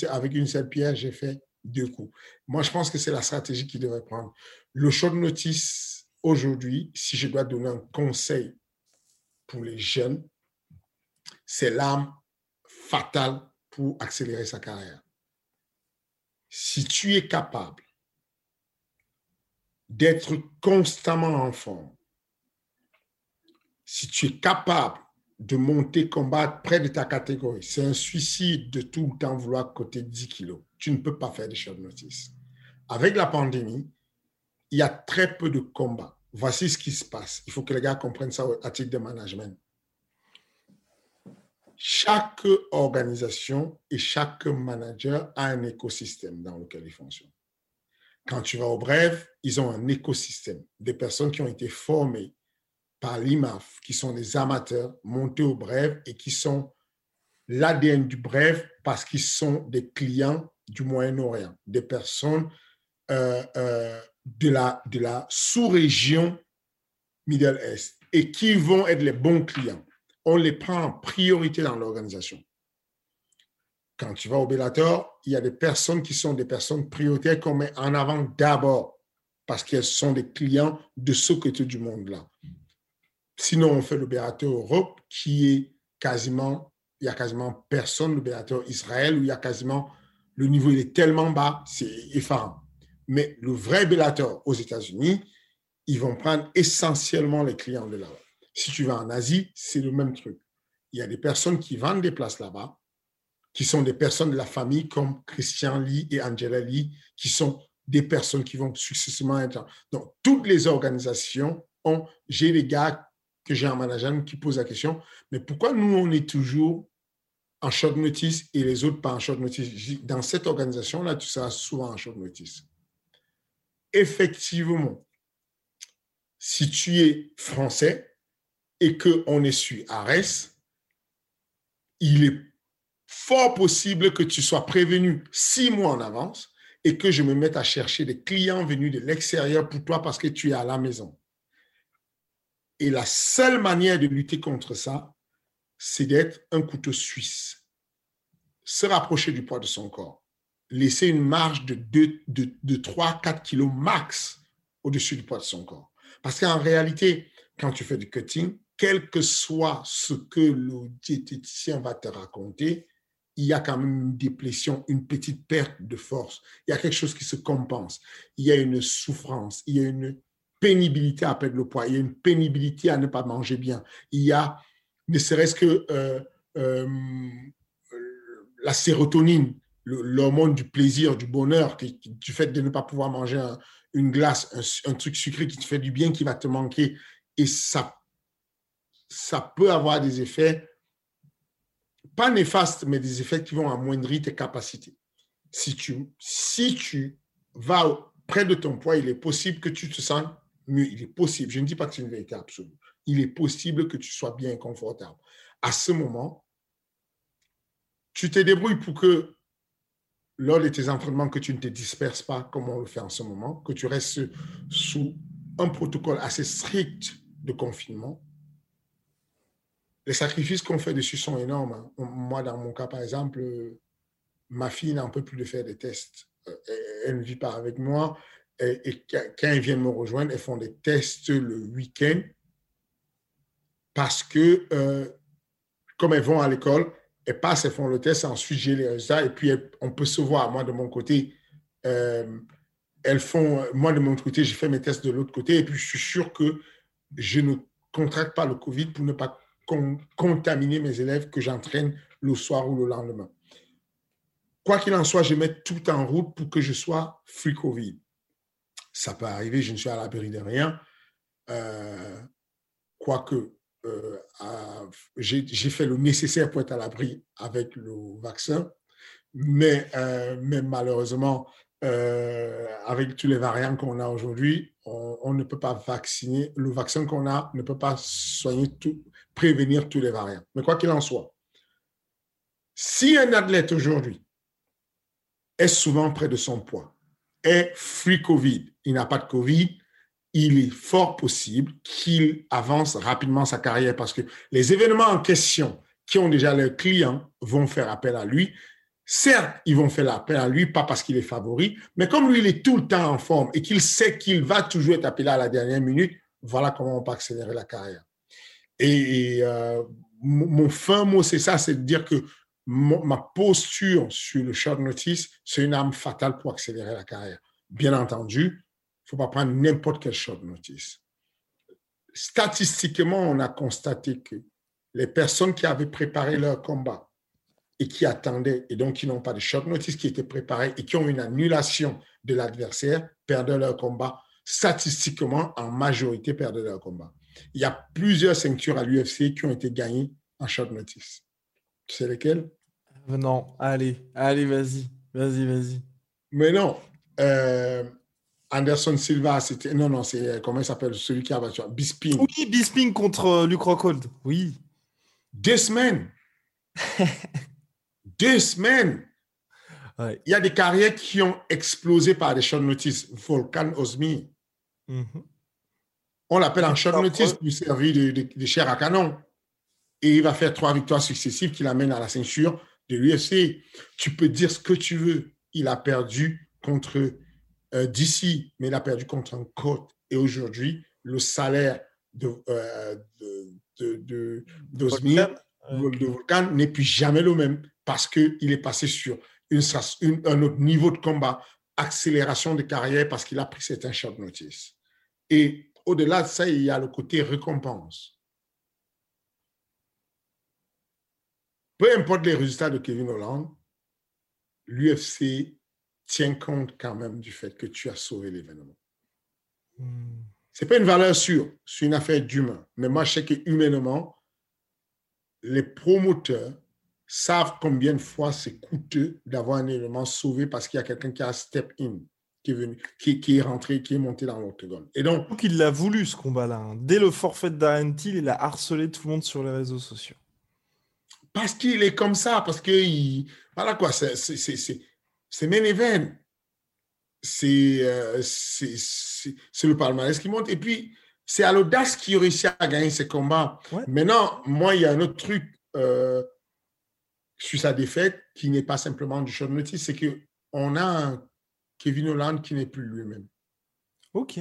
[SPEAKER 2] avec une seule pierre, j'ai fait deux coups. Moi, je pense que c'est la stratégie qu'il devrait prendre. Le short notice aujourd'hui, si je dois donner un conseil pour les jeunes, c'est l'arme fatale pour accélérer sa carrière. Si tu es capable d'être constamment en forme, si tu es capable de monter, combattre près de ta catégorie, c'est un suicide de tout le temps vouloir côté 10 kilos. Tu ne peux pas faire des short notice. Avec la pandémie, il y a très peu de combats. Voici ce qui se passe. Il faut que les gars comprennent ça à titre de management. Chaque organisation et chaque manager a un écosystème dans lequel il fonctionne. Quand tu vas au bref, ils ont un écosystème, des personnes qui ont été formées par l'IMAF, qui sont des amateurs montés au bref et qui sont l'ADN du bref parce qu'ils sont des clients du Moyen-Orient, des personnes euh, euh, de la, de la sous-région Middle East et qui vont être les bons clients. On les prend en priorité dans l'organisation. Quand tu vas au Bellator, il y a des personnes qui sont des personnes prioritaires qu'on met en avant d'abord parce qu'elles sont des clients de ce côté du monde-là. Sinon, on fait le Europe qui est quasiment, il y a quasiment personne, le Israël, où il y a quasiment, le niveau il est tellement bas, c'est effarant. Mais le vrai Bellator aux États-Unis, ils vont prendre essentiellement les clients de là-bas. Si tu vas en Asie, c'est le même truc. Il y a des personnes qui vendent des places là-bas, qui sont des personnes de la famille comme Christian Lee et Angela Lee, qui sont des personnes qui vont successivement être. Donc, toutes les organisations ont, j'ai des gars que j'ai en management qui posent la question, mais pourquoi nous, on est toujours en short notice et les autres pas en short notice? Dans cette organisation-là, tu seras souvent en short notice effectivement, si tu es français et qu'on est sur Ares, il est fort possible que tu sois prévenu six mois en avance et que je me mette à chercher des clients venus de l'extérieur pour toi parce que tu es à la maison. Et la seule manière de lutter contre ça, c'est d'être un couteau suisse. Se rapprocher du poids de son corps laisser une marge de, de, de 3-4 kilos max au-dessus du poids de son corps. Parce qu'en réalité, quand tu fais du cutting, quel que soit ce que le diététicien va te raconter, il y a quand même une déplétion, une petite perte de force. Il y a quelque chose qui se compense. Il y a une souffrance, il y a une pénibilité à perdre le poids, il y a une pénibilité à ne pas manger bien. Il y a, ne serait-ce que euh, euh, la sérotonine l'hormone du plaisir, du bonheur, du fait de ne pas pouvoir manger une glace, un, truc sucré qui te fait du bien, qui va te manquer. Et ça, ça peut avoir des effets, pas néfastes, mais des effets qui vont amoindrir tes capacités. Si tu, si tu vas près de ton poids, il est possible que tu te sens mieux. Il est possible. Je ne dis pas que c'est une vérité absolue. Il est possible que tu sois bien confortable. À ce moment, tu te débrouilles pour que lors de tes entraînements que tu ne te disperses pas comme on le fait en ce moment, que tu restes sous un protocole assez strict de confinement. Les sacrifices qu'on fait dessus sont énormes. Hein. Moi, dans mon cas, par exemple, ma fille n'en peut plus de faire des tests. Euh, elle ne vit pas avec moi. Et, quand elle vient me rejoindre, elles font des tests le week-end parce que, euh, comme elles vont à l'école, elles passent, elles font le test, ensuite j'ai les résultats, et puis on peut se voir. Moi, de mon côté, euh, elles font, moi, de mon côté, j'ai fait mes tests de l'autre côté, et puis je suis sûr que je ne contracte pas le Covid pour ne pas contaminer mes élèves que j'entraîne le soir ou le lendemain. Quoi qu'il en soit, je mets tout en route pour que je sois free Covid. Ça peut arriver, je ne suis à l'abri de rien. Euh, quoique, euh, j'ai fait le nécessaire pour être à l'abri avec le vaccin, mais, euh, malheureusement, avec tous les variants qu'on a aujourd'hui, on, ne peut pas vacciner. Le vaccin qu'on a ne peut pas soigner tout, prévenir tous les variants. Mais quoi qu'il en soit, si un athlète aujourd'hui est souvent près de son poids, est free Covid, il n'a pas de Covid, il est fort possible qu'il avance rapidement sa carrière parce que les événements en question qui ont déjà leurs clients vont faire appel à lui. Certes, ils vont faire appel à lui, pas parce qu'il est favori, mais comme lui, il est tout le temps en forme et qu'il sait qu'il va toujours être appelé à la dernière minute, voilà comment on peut accélérer la carrière. Et, euh, mon fin mot, c'est ça, c'est de dire que ma posture sur le short notice, c'est une arme fatale pour accélérer la carrière. Bien entendu, il ne faut pas prendre n'importe quel short notice. Statistiquement, on a constaté que les personnes qui avaient préparé leur combat et qui attendaient, et donc qui n'ont pas de short notice, qui étaient préparés et qui ont une annulation de l'adversaire, perdaient leur combat. Statistiquement, en majorité, perdaient leur combat. Il y a plusieurs ceintures à l'UFC qui ont été gagnées en short notice. Tu sais lesquelles?
[SPEAKER 1] Non, allez, allez, vas-y, vas-y, vas-y.
[SPEAKER 2] Mais non, euh, Anderson Silva, c'était. Non, non, c'est. Euh, comment il s'appelle? Celui qui a battu. Bisping.
[SPEAKER 1] Oui, Bisping contre euh, Luke Rockhold. Oui.
[SPEAKER 2] Deux semaines. *laughs* Deux semaines. Il y a des carrières qui ont explosé par des short notice. Volcan Osmi. On l'appelle un short notice pour servir de, de, chair à canon. Et il va faire trois victoires successives qui l'amènent à la ceinture de l'UFC. Tu peux dire ce que tu veux. Il a perdu contre euh, d'ici, mais il a perdu contre un côte. Et aujourd'hui, le salaire de, euh, de, de, Volcan n'est plus jamais le même parce qu'il est passé sur une, un autre niveau de combat, accélération de carrière parce qu'il a pris certains short notice. Et au-delà de ça, il y a le côté récompense. Peu importe les résultats de Kevin Holland, l'UFC tiens compte quand même du fait que tu as sauvé l'événement. Hmm. Ce n'est pas une valeur sûre, c'est une affaire d'humain. Mais moi, je sais que humainement, les promoteurs savent combien de fois c'est coûteux d'avoir un élément sauvé parce qu'il y a quelqu'un qui a step in, qui est venu, qui, est rentré, qui est monté dans l'octogone.
[SPEAKER 1] Et donc, il l'a voulu ce combat-là. Hein. Dès le forfait d'Arentil, il a harcelé tout le monde sur les réseaux sociaux.
[SPEAKER 2] Parce qu'il est comme ça, parce que voilà quoi, c'est c'est main event. Euh, c'est le palmarès qui monte. Et puis, c'est à l'audace qui réussit à gagner ses combats. Maintenant, moi, il y a un autre truc euh, sur sa défaite qui n'est pas simplement du short notice, c'est qu'on a un Kevin Holland qui n'est plus lui-même.
[SPEAKER 1] Ok.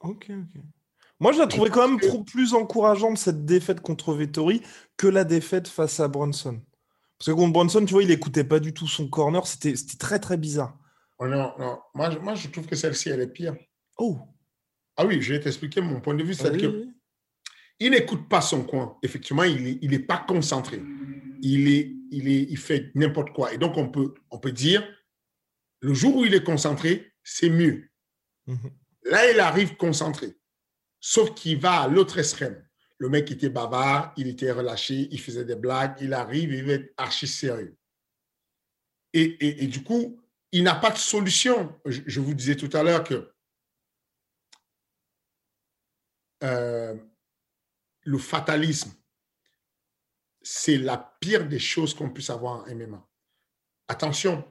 [SPEAKER 1] Ok, ok. Moi, je la trouvais quand même plus encourageante, cette défaite contre Vettori, que la défaite face à Bronson. Parce que contre Bronson, tu vois, il n'écoutait pas du tout son corner. C'était très, très bizarre.
[SPEAKER 2] Oh non, non. Moi, moi je trouve que celle-ci, elle est pire.
[SPEAKER 1] Oh.
[SPEAKER 2] Ah oui, je vais t'expliquer mon point de vue. C'est que il n'écoute pas son coin. Effectivement, il n'est il est pas concentré. Il, est, il, est, il fait n'importe quoi. Et donc, on peut, on peut dire, le jour où il est concentré, c'est mieux. Mhm. Là, il arrive concentré. Sauf qu'il va à l'autre extrême. Le mec était bavard, il était relâché, il faisait des blagues, il arrive, il va être archi sérieux. Et, du coup, il n'a pas de solution. Je, vous disais tout à l'heure que euh, le fatalisme, c'est la pire des choses qu'on puisse avoir en MMA. Attention,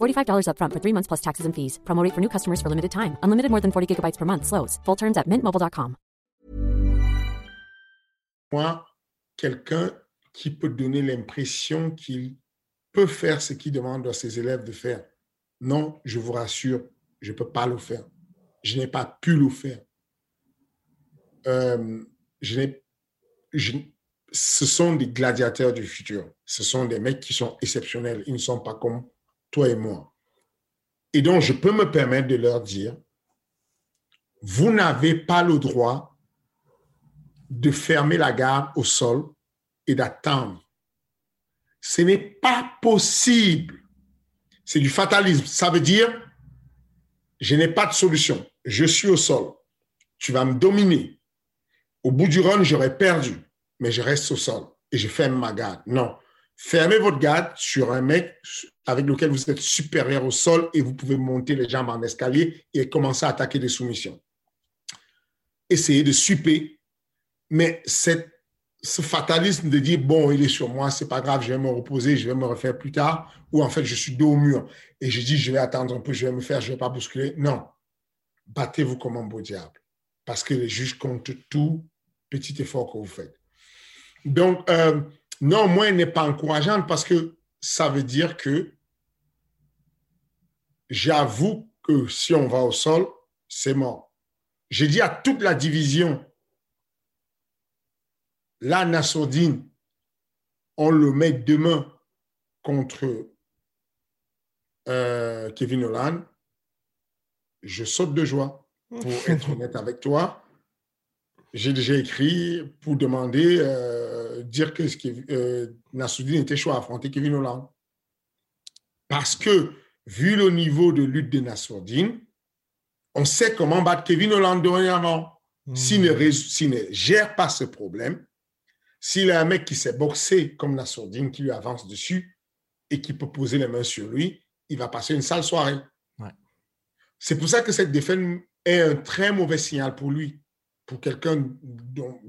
[SPEAKER 3] $45 upfront for three months plus taxes and fees. Promote for new customers for limited time. Unlimited more than 40 gigabytes per month. Slows. Full terms at mintmobile.com.
[SPEAKER 2] moi quelqu'un qui peut donner l'impression qu'il peut faire ce qu'il demande à ses élèves de faire. Non, je vous rassure, je ne peux pas le faire. Je n'ai pas pu le faire. Euh, ce sont des gladiateurs du futur. Ce sont des mecs qui sont exceptionnels. Ils ne sont pas comme toi et moi. Et donc, je peux me permettre de leur dire, vous n'avez pas le droit de fermer la garde au sol et d'attendre. Ce n'est pas possible. C'est du fatalisme. Ça veut dire, je n'ai pas de solution. Je suis au sol. tu vas me dominer. Au bout du run, j'aurais perdu, mais je reste au sol et je ferme ma garde. Non. Fermez votre garde sur un mec avec lequel vous êtes supérieur au sol et vous pouvez monter les jambes en escalier et commencer à attaquer des soumissions. Essayez de super, mais cette, ce fatalisme de dire bon, il est sur moi, c'est pas grave, je vais me reposer, je vais me refaire plus tard, ou en fait, je suis dos au mur et je dis je vais attendre un peu, je vais me faire, je vais pas bousculer. Non, battez-vous comme un beau diable parce que les juges comptent tout petit effort que vous faites. Donc, euh, non, moi, elle n'est pas encourageante parce que ça veut dire que j'avoue que si on va au sol, c'est mort. J'ai dit à toute la division, là, Nassourdine, on le met demain contre euh, Kevin Holland. Je saute de joie pour *laughs* être honnête avec toi. J'ai déjà écrit pour demander, euh, dire que euh, Nassoudine était chaud à affronter Kevin Holland. Parce que, vu le niveau de lutte de Nassoudine, on sait comment battre Kevin Holland dorénavant. Hmm. S'il ne, gère pas ce problème, s'il a un mec qui s'est boxé comme Nassourdine, qui lui avance dessus et qui peut poser les mains sur lui, il va passer une sale soirée. C'est pour ça que cette défaite est un très mauvais signal pour lui pour quelqu'un dont,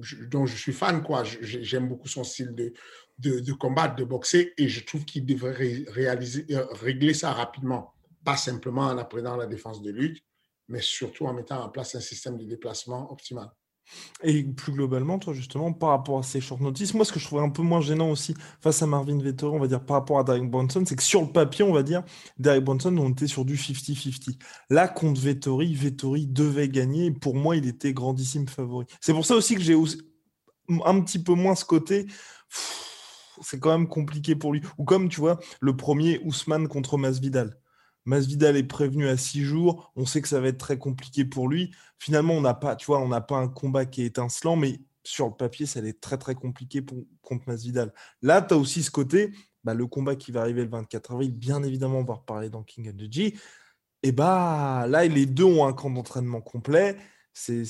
[SPEAKER 2] je suis fan, quoi. J'aime beaucoup son style de, de, de, de boxer, et je trouve qu'il devrait euh, régler ça rapidement. Pas simplement en apprenant la défense de lutte, mais surtout en mettant en place un système de déplacement optimal.
[SPEAKER 1] Et plus globalement, toi, justement, par rapport à ces short notices, moi, ce que je trouvais un peu moins gênant aussi face à Marvin Vettori, on va dire, par rapport à Derek Bronson, c'est que sur le papier, on va dire, Derek Bronson, on était sur du 50-50. Là, contre Vettori, Vettori devait gagner. Pour moi, il était grandissime favori. C'est pour ça aussi que j'ai un petit peu moins ce côté. C'est quand même compliqué pour lui. Ou comme, tu vois, le premier Ousmane contre Masvidal. Masvidal est prévenu à six jours. On sait que ça va être très compliqué pour lui. Finalement, on n'a pas, tu vois, on n'a pas un combat qui est étincelant, mais sur le papier, ça allait être très très compliqué pour, contre Masvidal. Là, tu as aussi ce côté, bah, le combat qui va arriver le 24 avril, bien évidemment, on va reparler dans King of the G. Et bah là, les deux ont un camp d'entraînement complet. C'est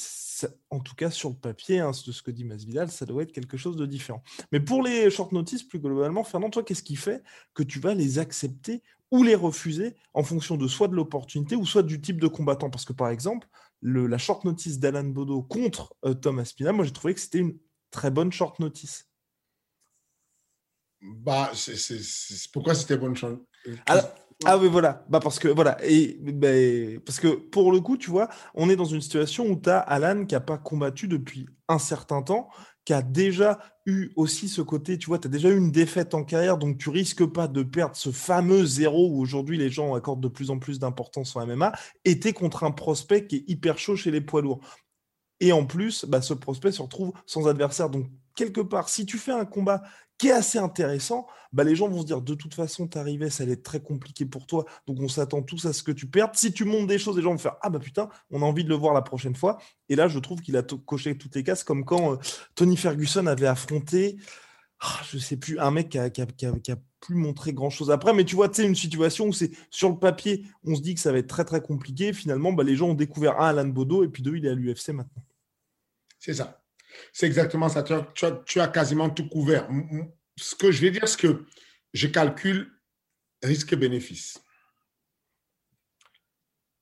[SPEAKER 1] en tout cas sur le papier, hein, de ce que dit Masvidal, ça doit être quelque chose de différent. Mais pour les short notices, plus globalement, Fernand, toi, qu'est-ce qui fait que tu vas les accepter ou les refuser en fonction de soit de l'opportunité ou soit du type de combattant. Parce que par exemple, le, la short notice d'Alan Bodo contre euh, Tom Aspina, moi j'ai trouvé que c'était une très bonne short notice.
[SPEAKER 2] Bah, pourquoi c'était bonne short
[SPEAKER 1] ah, ah oui, voilà. Bah parce que voilà. Et bah, parce que pour le coup, tu vois, on est dans une situation où tu as Alan qui n'a pas combattu depuis un certain temps, qui a déjà eu aussi ce côté, tu vois, tu as déjà eu une défaite en carrière, donc tu risques pas de perdre ce fameux zéro où aujourd'hui les gens accordent de plus en plus d'importance au MMA, et tu contre un prospect qui est hyper chaud chez les poids lourds. Et en plus, bah, ce prospect se retrouve sans adversaire. Donc, quelque part, si tu fais un combat qui est assez intéressant, bah, les gens vont se dire de toute façon, t'arrivais, ça allait être très compliqué pour toi, donc on s'attend tous à ce que tu perdes. Si tu montes des choses, les gens vont faire Ah bah putain, on a envie de le voir la prochaine fois. Et là, je trouve qu'il a coché toutes les cases, comme quand euh, Tony Ferguson avait affronté, ah, je sais plus, un mec qui a, plus montré grand chose après, mais tu vois, tu sais, une situation où c'est sur le papier, on se dit que ça va être très très compliqué. Finalement, bah, les gens ont découvert un Alan Bodo et puis deux, il est à l'UFC maintenant.
[SPEAKER 2] C'est ça. C'est exactement ça. Tu as, quasiment tout couvert. Ce que je vais dire, c'est que je calcule risque-bénéfice.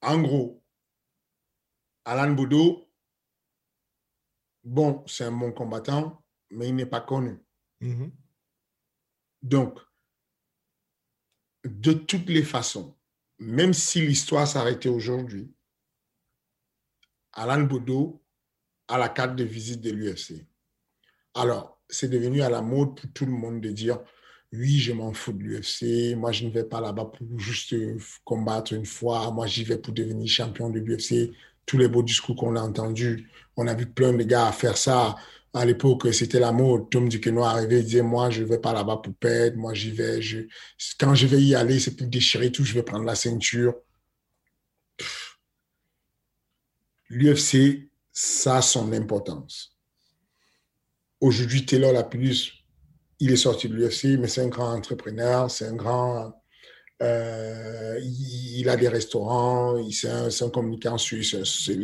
[SPEAKER 2] En gros, Alan Boudou, bon, c'est un bon combattant, mais il n'est pas connu. Mm-hmm. Donc, de toutes les façons, même si l'histoire s'arrêtait aujourd'hui, Alan Boudou à la carte de visite de l'UFC. Alors, c'est devenu à la mode pour tout le monde de dire oui, je m'en fous de l'UFC, moi je ne vais pas là-bas pour juste combattre une fois, moi j'y vais pour devenir champion de l'UFC. Tous les beaux discours qu'on a entendus, on a vu plein de gars faire ça. À l'époque, c'était la mode. Tom Duquesnoy arrivait et disait Moi, je ne vais pas là-bas pour perdre. Moi, j'y vais. Quand je vais y aller, c'est pour déchirer tout. Je vais prendre la ceinture. L'UFC, ça a son importance. Aujourd'hui, Taylor Lapillus, il est sorti de l'UFC, mais c'est un grand entrepreneur, c'est un grand Euh, il, a des restaurants, c'est un, un, communicant suisse, c'est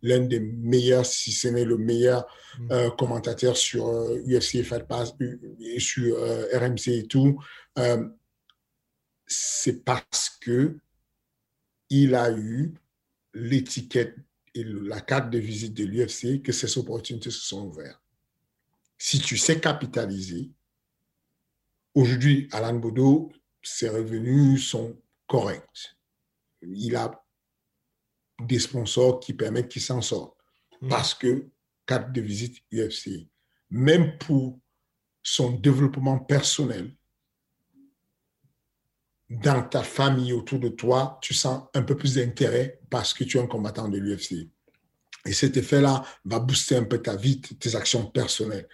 [SPEAKER 2] l'un des meilleurs, si ce n'est le meilleur mm. euh, commentateur sur UFC euh, Fight Pass et sur RMC et tout. c'est parce que il a eu l'étiquette et la carte de visite de l'UFC que ces opportunités se sont ouvertes. Si tu sais capitaliser, aujourd'hui, Alan Bodo, ses revenus sont corrects. Il a des sponsors qui permettent qu'il s'en sorte. Hmm. Parce que carte de visite UFC, même pour son développement personnel, dans ta famille, autour de toi, tu sens un peu plus d'intérêt parce que tu es un combattant de l'UFC. Et cet effet-là va booster un peu ta vie, tes actions personnelles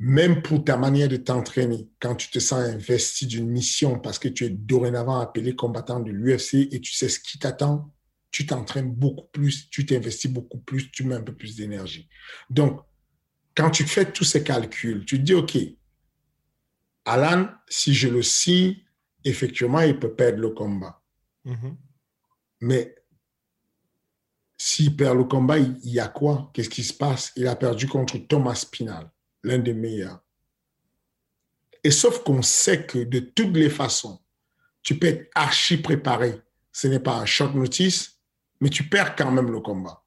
[SPEAKER 2] même pour ta manière de t'entraîner, quand tu te sens investi d'une mission parce que tu es dorénavant appelé combattant de l'UFC et tu sais ce qui t'attend, tu t'entraînes beaucoup plus, tu t'investis beaucoup plus, tu mets un peu plus d'énergie. Donc, quand tu fais tous ces calculs, tu te dis, OK, Alan, si je le signe, effectivement, il peut perdre le combat. Mm-hmm. Mais s'il perd le combat, il y a quoi? Qu'est-ce qui se passe? Il a perdu contre Thomas Pinal l'un des meilleurs. Et sauf qu'on sait que de toutes les façons, tu peux être archi préparé. Ce n'est pas un short notice, mais tu perds quand même le combat.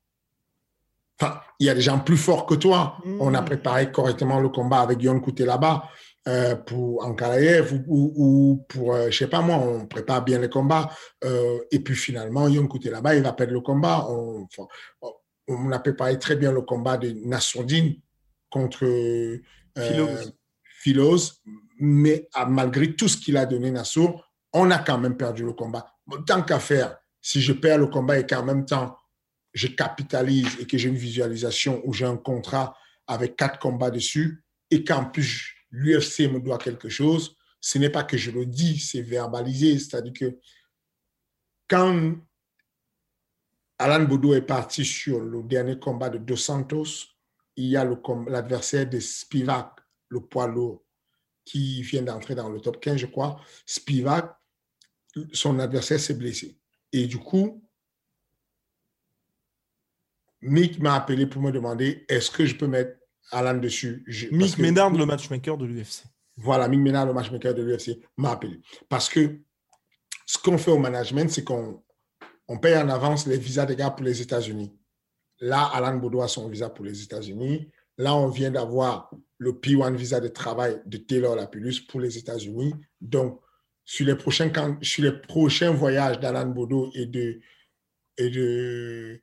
[SPEAKER 2] Enfin, il y a des gens plus forts que toi. On a mm. préparé correctement le combat avec Yon Kouté là-bas euh, pour Ankaraev ou, ou, pour, euh, je sais pas moi, on prépare bien les combats. Euh, et puis finalement, Yon Kouté là-bas, il va perdre le combat. On, on, a préparé très bien le combat de Nassourdine contre euh, Philos. mais malgré tout ce qu'il a donné Nassour, on a quand même perdu le combat. tant qu'à faire, si je perds le combat et qu'en même temps, je capitalise et que j'ai une visualisation où j'ai un contrat avec quatre combats dessus et qu'en plus l'UFC me doit quelque chose, ce n'est pas que je le dis, c'est verbalisé. C'est-à-dire que quand Alan Boudou est parti sur le dernier combat de Dos Santos, il y a l'adversaire de Spivak, le poids lourd, qui vient d'entrer dans le top 15, je crois. Spivak, son adversaire s'est blessé. Et du coup, Mick m'a appelé pour me demander est-ce que je peux mettre Alan dessus.
[SPEAKER 1] Mick Ménard, le matchmaker de l'UFC.
[SPEAKER 2] Voilà, Mick Ménard, le matchmaker de l'UFC, m'a appelé. Parce que ce qu'on fait au management, c'est qu'on on paye en avance les visas des gars pour les États-Unis. Là, Alan Boudou a son visa pour les États-Unis. Là, on vient d'avoir le P1 visa de travail de Taylor Lapillus pour les États-Unis. Donc, sur les prochains, sur les prochains voyages d'Alan Boudou et de, et de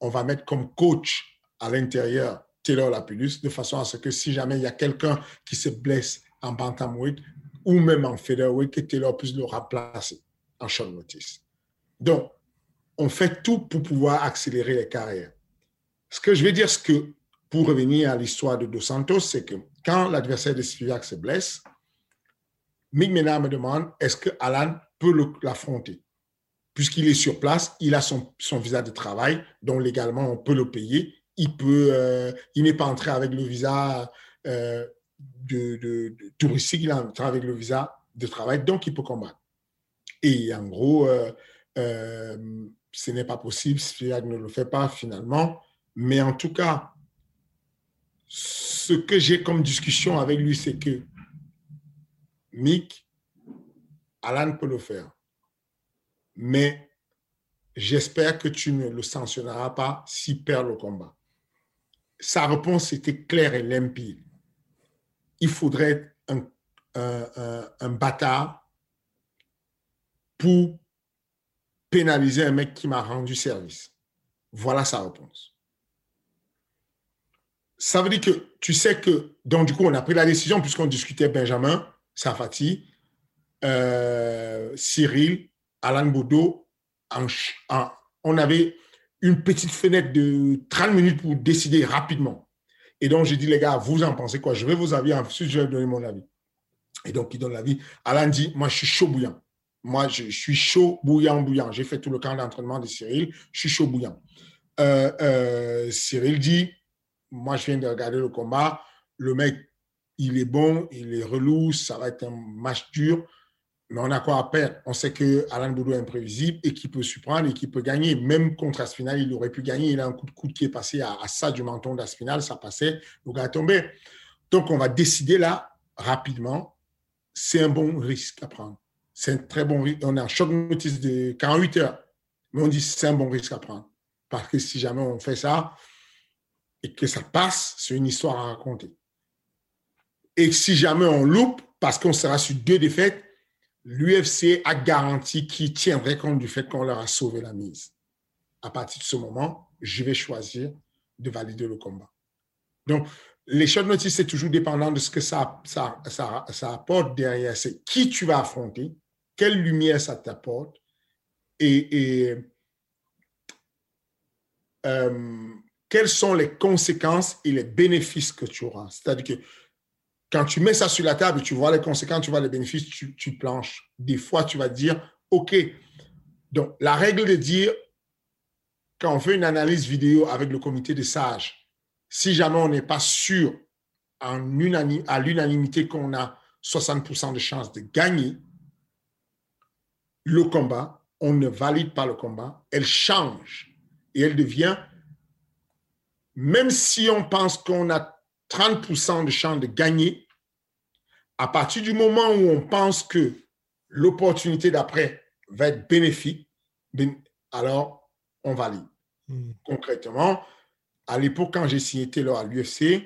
[SPEAKER 2] on va mettre comme coach à l'intérieur Taylor Lapillus de façon à ce que si jamais il y a quelqu'un qui se blesse en bantamweight ou même en featherweight, que Taylor puisse le remplacer en short notice. Donc, on fait tout pour pouvoir accélérer les carrières. Ce que je veux dire, c'est que pour revenir à l'histoire de Dos Santos, c'est que quand l'adversaire de Spivak se blesse, Mick Ménard me demande est-ce que Alan peut l'affronter? Puisqu'il est sur place, il a son, visa de travail, donc légalement on peut le payer. Il peut, euh, n'est pas entré avec le visa euh, de, touristique, il est entré avec le visa de travail, donc il peut combattre. Et en gros, euh, ce n'est pas possible, Spiak ne le fait pas finalement. Mais en tout cas, ce que j'ai comme discussion avec lui, c'est que Mick, Alan peut le faire. Mais j'espère que tu ne le sanctionneras pas s'il perd le combat. Sa réponse était claire et limpide. Il faudrait un, un, bâtard pour pénaliser un mec qui m'a rendu service. Voilà sa réponse. Ça veut dire que tu sais que, donc du coup, on a pris la décision puisqu'on discutait Benjamin, Safati, euh, Cyril, Alain Boudot. on avait une petite fenêtre de 30 minutes pour décider rapidement. Et donc, j'ai dit, les gars, vous en pensez quoi? Je vais vous avis, ensuite je vais donner mon avis. Et donc, il donne l'avis. Alain dit, moi, je suis chaud bouillant. Moi, je, suis chaud, bouillant, bouillant. J'ai fait tout le camp d'entraînement de Cyril. Je suis chaud, bouillant. Euh, euh, Cyril dit, moi, je viens de regarder le combat. Le mec, il est bon, il est relou, ça va être un match dur. Mais on a quoi à perdre? On sait que Alain Boudou est imprévisible et qu'il peut surprendre et qu'il peut gagner. Même contre Aspinal, il aurait pu gagner. Il a un coup de coude qui est passé à, ça du menton d'Aspinal, ça passait, le gars est tombé. Donc, on va décider là, rapidement. C'est un bon risque à prendre. C'est un très bon risque. On a un short notice de 48 heures. Mais on dit c'est un bon risque à prendre. Parce que si jamais on fait ça et que ça passe, c'est une histoire à raconter. Et si jamais on loupe, parce qu'on sera sur deux défaites, l'UFC a garanti qu'il tiendrait compte du fait qu'on leur a sauvé la mise. À partir de ce moment, je vais choisir de valider le combat. Donc, les short notices, c'est toujours dépendant de ce que ça, ça, apporte derrière. C'est qui tu vas affronter, quelle lumière ça t'apporte et, euh, quelles sont les conséquences et les bénéfices que tu auras. C'est-à-dire que quand tu mets ça sur la table, tu vois les conséquences, tu vois les bénéfices, tu, planches. Des fois, tu vas dire, OK. Donc, la règle de dire, quand on fait une analyse vidéo avec le comité des sages, si jamais on n'est pas sûr à l'unanimité qu'on a 60% de chances de gagner le combat, on ne valide pas le combat, elle change et elle devient, même si on pense qu'on a 30% de chance de gagner, à partir du moment où on pense que l'opportunité d'après va être bénéfique, ben, alors on valide. Hmm. Concrètement, à l'époque, quand j'ai signé Taylor à l'UFC,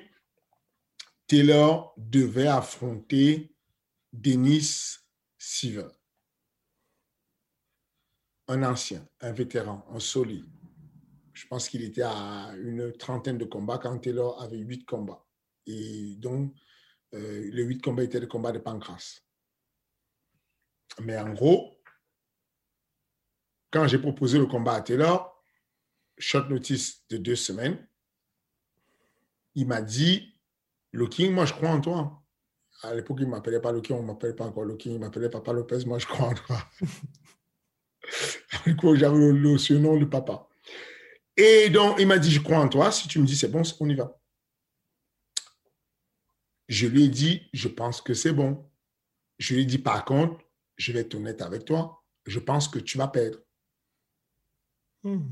[SPEAKER 2] Taylor devait affronter Denis Siver, un ancien, un vétéran, un solide. Je pense qu'il était à une trentaine de combats quand Taylor avait huit combats. Et donc, euh, les huit combats étaient des combats de pancras. Mais en gros, quand j'ai proposé le combat à Taylor, short notice de deux semaines, il m'a dit, le King, moi je crois en toi. À l'époque, il ne m'appelait pas le on ne m'appelait pas encore le il m'appelait Papa Lopez, moi je crois en toi. *laughs* J'avais le surnom de papa. Et donc, il m'a dit, je crois en toi, si tu me dis c'est bon, on y va. Je lui ai dit, je pense que c'est bon. Je lui ai dit, par contre, je vais être honnête avec toi, je pense que tu vas perdre. Hmm.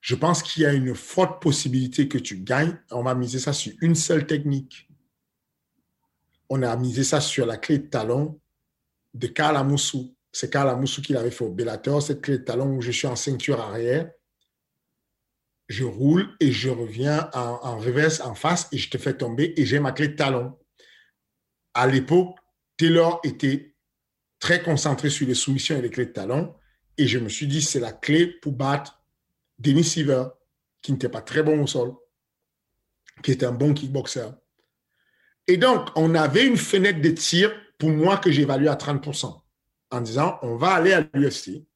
[SPEAKER 2] Je pense qu'il y a une forte possibilité que tu gagnes. On va miser ça sur une seule technique. On a misé ça sur la clé de talon de Karl Amoussou. C'est Karl Amoussou qui l'avait fait au Bellator, cette clé de talon où je suis en ceinture arrière je roule et je reviens en, reverse, en face, et je te fais tomber et j'ai ma clé de talon. À l'époque, Taylor était très concentré sur les soumissions et les clés de talon, et je me suis dit, c'est la clé pour battre Denis Siever, qui n'était pas très bon au sol, qui était un bon kickboxer. Et donc, on avait une fenêtre de tir pour moi que j'évalue à 30%, en disant, on va aller à l'UFC,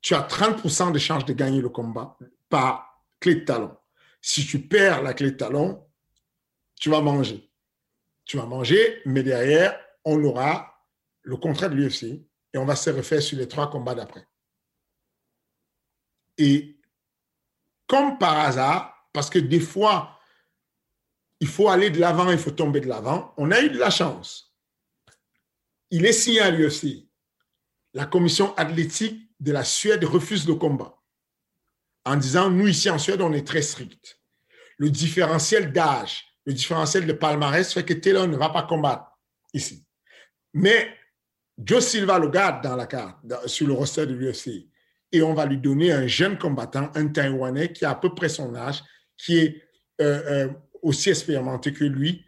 [SPEAKER 2] tu as 30% de chances de gagner le combat par clé de talon. Si tu perds la clé de talon, tu vas manger. Tu vas manger, mais derrière, on aura le contrat de l'UFC et on va se refaire sur les trois combats d'après. Et comme par hasard, parce que des fois, il faut aller de l'avant, il faut tomber de l'avant, on a eu de la chance. Il est signé à l'UFC. La commission athlétique de la Suède refuse le combat en disant, nous ici en Suède, on est très strict. Le différentiel d'âge, le différentiel de palmarès fait que Taylor ne va pas combattre ici. Mais Joe Silva le garde dans la carte, sur le roster de l'UFC. Et on va lui donner un jeune combattant, un Taïwanais qui a à peu près son âge, qui est euh, euh, aussi expérimenté que lui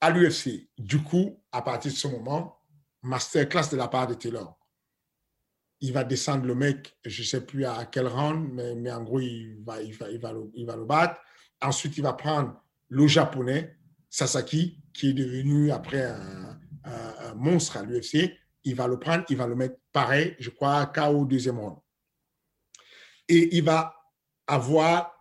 [SPEAKER 2] à l'UFC. Du coup, à partir de ce moment, masterclass de la part de Taylor il va descendre le mec, je ne sais plus à quel round, mais, en gros, il va, il, va, il va le battre. Ensuite, il va prendre le japonais, Sasaki, qui est devenu après un, monstre à l'UFC. Il va le prendre, il va le mettre pareil, je crois, KO deuxième round. Et il va avoir,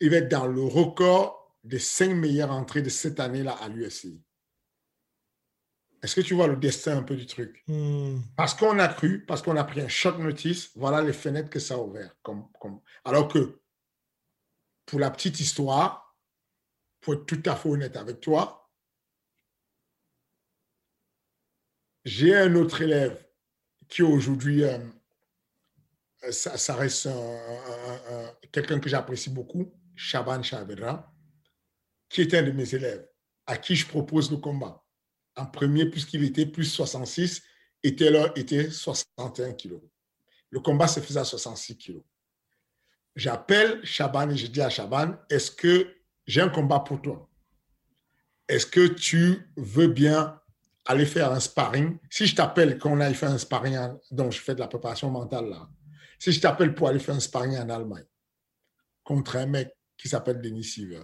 [SPEAKER 2] il va être dans le record des cinq meilleures entrées de cette année-là à l'UFC. Est-ce que tu vois le destin un peu du truc? Hmm. Parce qu'on a cru, parce qu'on a pris un short notice, voilà les fenêtres que ça a ouvert. Comme, comme... Alors que, pour la petite histoire, pour être tout à fait honnête avec toi, j'ai un autre élève qui aujourd'hui, euh, ça, reste quelqu'un que j'apprécie beaucoup, Shaban Chabedra, qui est un de mes élèves, à qui je propose le combat. En premier, puisqu'il était plus 66, et Taylor était 61 kilos. Le combat se faisait à 66 kilos. J'appelle Shaban et je dis à Shaban, est-ce que j'ai un combat pour toi? Est-ce que tu veux bien aller faire un sparring? Si je t'appelle qu'on aille faire un sparring, donc je fais de la préparation mentale là. Si je t'appelle pour aller faire un sparring en Allemagne contre un mec qui s'appelle Denis Siever,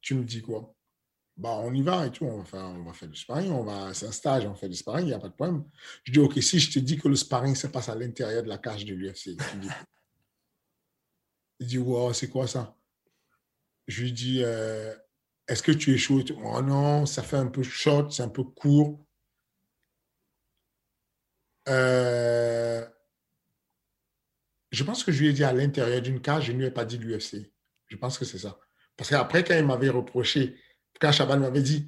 [SPEAKER 2] tu me dis quoi? Bah, on y va et tout, on va faire, on va faire du sparring, on va, c'est un stage, on fait du sparring, il n'y a pas de problème. Je dis, OK, si je te dis que le sparring se passe à l'intérieur de la cage de l'UFC, *laughs* il dit, wow, c'est quoi ça? Je lui dis, euh, est-ce que tu es chaud? Oh non, ça fait un peu short, c'est un peu court. Euh, je pense que je lui ai dit à l'intérieur d'une cage, je ne lui ai pas dit l'UFC. Je pense que c'est ça. Parce qu'après, quand il m'avait reproché, quand Chaban m'avait dit,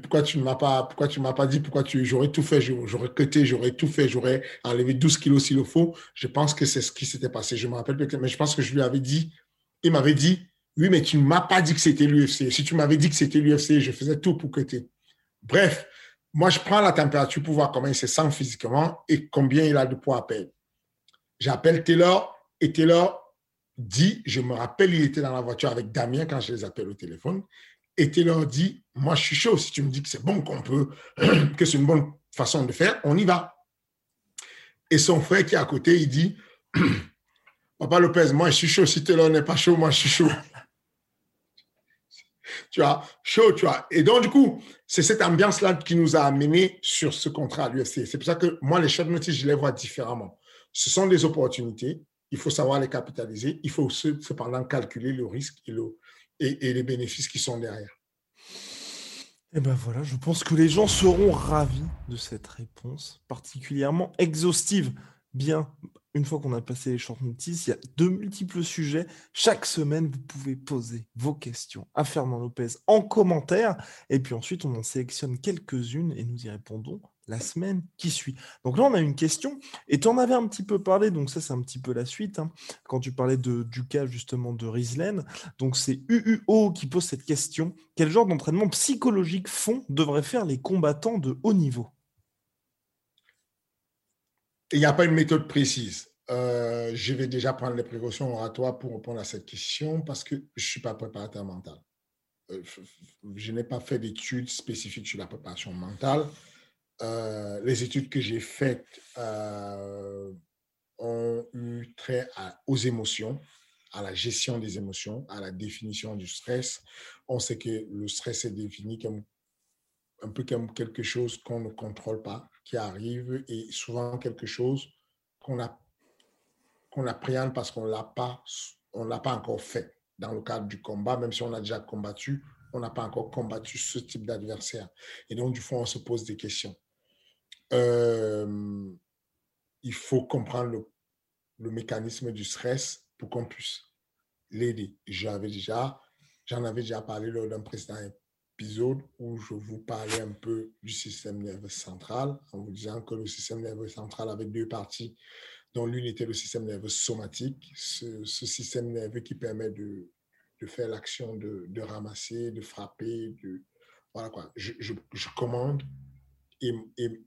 [SPEAKER 2] pourquoi tu ne m'as pas, pourquoi tu m'as pas dit, pourquoi tu, j'aurais tout fait, j'aurais cuté, j'aurais tout fait, j'aurais enlevé 12 kilos s'il le faut. Je pense que c'est ce qui s'était passé. Je me rappelle plus, mais je pense que je lui avais dit, il m'avait dit, oui, mais tu ne m'as pas dit que c'était l'UFC. Si tu m'avais dit que c'était l'UFC, je faisais tout pour cuter. Bref, moi, je prends la température pour voir comment il se sent physiquement et combien il a de poids à perdre. J'appelle Taylor et Taylor dit, je me rappelle, il était dans la voiture avec Damien quand je les appelle au téléphone. Et Taylor dit, moi je suis chaud, si tu me dis que c'est bon, qu'on peut, *clears throat* que c'est une bonne façon de faire, on y va. Et son frère qui est à côté, il dit, *clears throat* Papa Lopez, moi je suis chaud, si Taylor n'est pas chaud, moi je suis chaud. *laughs* tu vois, chaud, tu vois. Et donc, du coup, c'est cette ambiance-là qui nous a amené sur ce contrat à l'UFC. C'est pour ça que moi, les chefs de je les vois différemment. Ce sont des opportunités, il faut savoir les capitaliser, il faut cependant calculer le risque et, le, et, les bénéfices qui sont derrière.
[SPEAKER 1] Et eh ben voilà, je pense que les gens seront ravis de cette réponse, particulièrement exhaustive. Bien, une fois qu'on a passé les short notices, il y a de multiples sujets. Chaque semaine, vous pouvez poser vos questions à Fernand Lopez en commentaire. Et puis ensuite, on en sélectionne quelques-unes et nous y répondons la semaine qui suit. Donc là, on a une question, et tu en avais un petit peu parlé, donc ça, c'est un petit peu la suite, hein, quand tu parlais de, du cas justement de Rieslen. Donc c'est UUO qui pose cette question. Quel genre d'entraînement psychologique fond devraient faire les combattants de haut niveau?
[SPEAKER 2] Il n'y a pas une méthode précise. Euh, je vais déjà prendre les précautions oratoires pour répondre à cette question parce que je ne suis pas préparateur mental. Euh, je n'ai pas fait d'études spécifiques sur la préparation mentale. Euh, les études que j'ai faites euh, ont eu trait aux émotions, à la gestion des émotions, à la définition du stress. On sait que le stress est défini comme un peu comme quelque chose qu'on ne contrôle pas, qui arrive, et souvent quelque chose qu'on qu'on appréhende parce qu'on l'a pas, on l'a pas encore fait dans le cadre du combat, même si on a déjà combattu, on n'a pas encore combattu ce type d'adversaire. Et donc, du fond, on se pose des questions. Euh, il faut comprendre le, mécanisme du stress pour qu'on puisse l'aider. J'avais déjà, j'en avais déjà parlé lors d'un précédent épisode où je vous parlais un peu du système nerveux central en vous disant que le système nerveux central avait deux parties, dont l'une était le système nerveux somatique, ce, système nerveux qui permet de, de faire l'action de, de, ramasser, de frapper, de, voilà quoi. Je, je, commande et,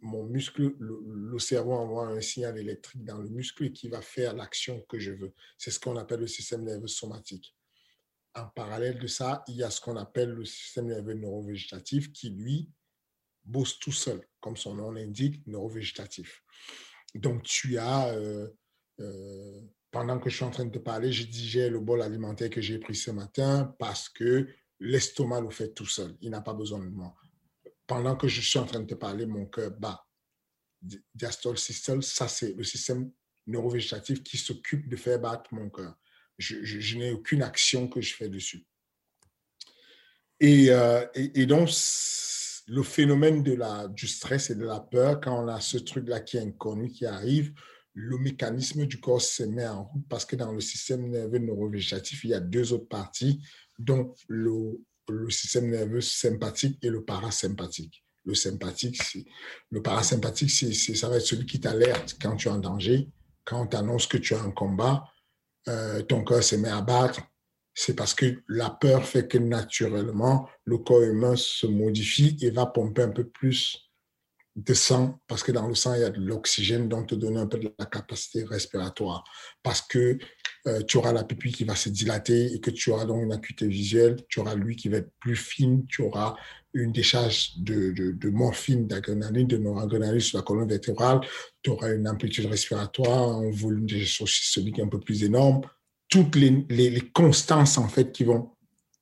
[SPEAKER 2] mon muscle, le, cerveau envoie un signal électrique dans le muscle qui va faire l'action que je veux. C'est ce qu'on appelle le système nerveux somatique. En parallèle de ça, il y a ce qu'on appelle le système nerveux neurovégétatif qui, lui, bosse tout seul, comme son nom l'indique, neurovégétatif. Donc, tu as, euh, euh, pendant que je suis en train de te parler, je digère le bol alimentaire que j'ai pris ce matin parce que l'estomac le fait tout seul. Il n'a pas besoin de moi pendant que je suis en train de te parler, mon cœur bat. Diastole, systole, ça c'est le système neurovégétatif qui s'occupe de faire battre mon cœur. Je, n'ai aucune action que je fais dessus. Euh, et, et, donc, le phénomène de la, du stress et de la peur, quand on a ce truc-là qui est inconnu, qui arrive, le mécanisme du corps se met en route parce que dans le système nerveux neurovégétatif, il y a deux autres parties, dont le, système nerveux sympathique et le parasympathique. Le sympathique, le parasympathique, c'est, ça va être celui qui t'alerte quand tu es en danger, quand on t'annonce que tu as un combat, euh, ton cœur se met à battre. C'est parce que la peur fait que naturellement, le corps humain se modifie et va pomper un peu plus de sang, parce que dans le sang, il y a de l'oxygène, donc te donner un peu de la capacité respiratoire. Parce que euh, tu auras la pupille qui va se dilater et que tu auras donc une acuité visuelle, tu auras lui qui va être plus fine, tu auras une décharge de, de, morphine, d'adrénaline, de noradrénaline sur la colonne vertébrale, tu auras une amplitude respiratoire, un volume de systolique un peu plus énorme, toutes les, les, les constances en fait qui vont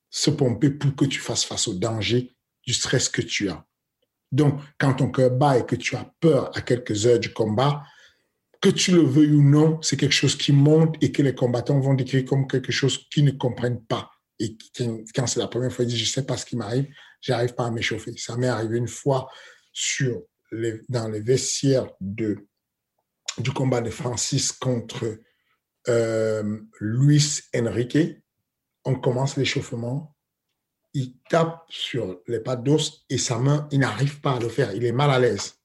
[SPEAKER 2] se pomper pour que tu fasses face au danger du stress que tu as. Donc, quand ton cœur bat et que tu as peur à quelques heures du combat, que tu le veuilles ou non, c'est quelque chose qui monte et que les combattants vont décrire comme quelque chose qu'ils ne comprennent pas. Et quand c'est la première fois, ils disent, je ne sais pas ce qui m'arrive, j'arrive pas à m'échauffer. Ça m'est arrivé une fois dans les vestiaires du combat de Francis contre euh, Luis Enrique. On commence l'échauffement il tape sur les pattes d'os et sa main, il n'arrive pas à le faire. Il est mal à l'aise.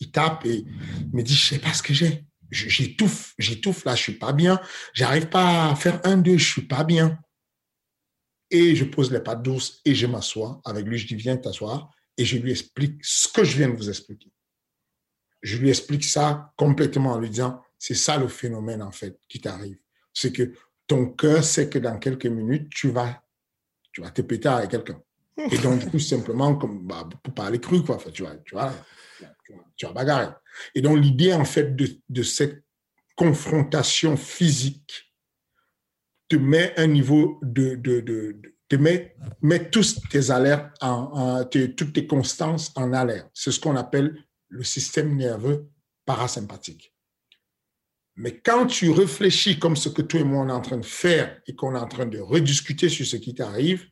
[SPEAKER 2] Il tape et il me dit, je sais pas ce que j'ai. J'étouffe, j'étouffe là, je suis pas bien. J'arrive pas à faire un, deux, je suis pas bien. Et je pose les pattes d'os et je m'assois avec lui. Je dis, viens t'asseoir et je lui explique ce que je viens de vous expliquer. Je lui explique ça complètement en lui disant, c'est ça le phénomène en fait qui t'arrive. C'est que ton cœur sait que dans quelques minutes, tu vas tu vas te péter avec quelqu'un. Et donc, tout simplement, comme, bah, pour parler cru, quoi, tu vas, tu vas, tu bagarrer. Et donc, l'idée, en fait, de, de, cette confrontation physique te met un niveau de, de, de, te met, met tous tes alertes, en, toutes tes constances en alerte. C'est ce qu'on appelle le système nerveux parasympathique. Mais quand tu réfléchis comme ce que toi et moi on est en train de faire et qu'on est en train de rediscuter sur ce qui t'arrive,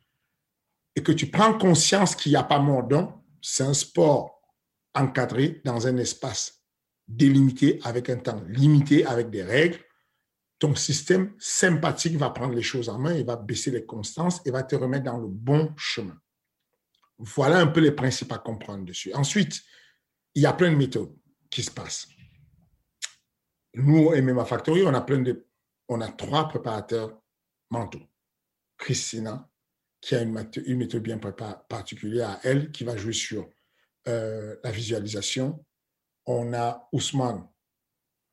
[SPEAKER 2] et que tu prends conscience qu'il n'y a pas mordant, c'est un sport encadré dans un espace délimité avec un temps limité, avec des règles, ton système sympathique va prendre les choses en main, il va baisser les constances et va te remettre dans le bon chemin. Voilà un peu les principes à comprendre dessus. Ensuite, il y a plein de méthodes qui se passent. Nous, MMA Factory, on a trois préparateurs mentaux. Christina, qui a une, méthode bien particulière à elle, qui va jouer sur euh, la visualisation. On a Ousmane,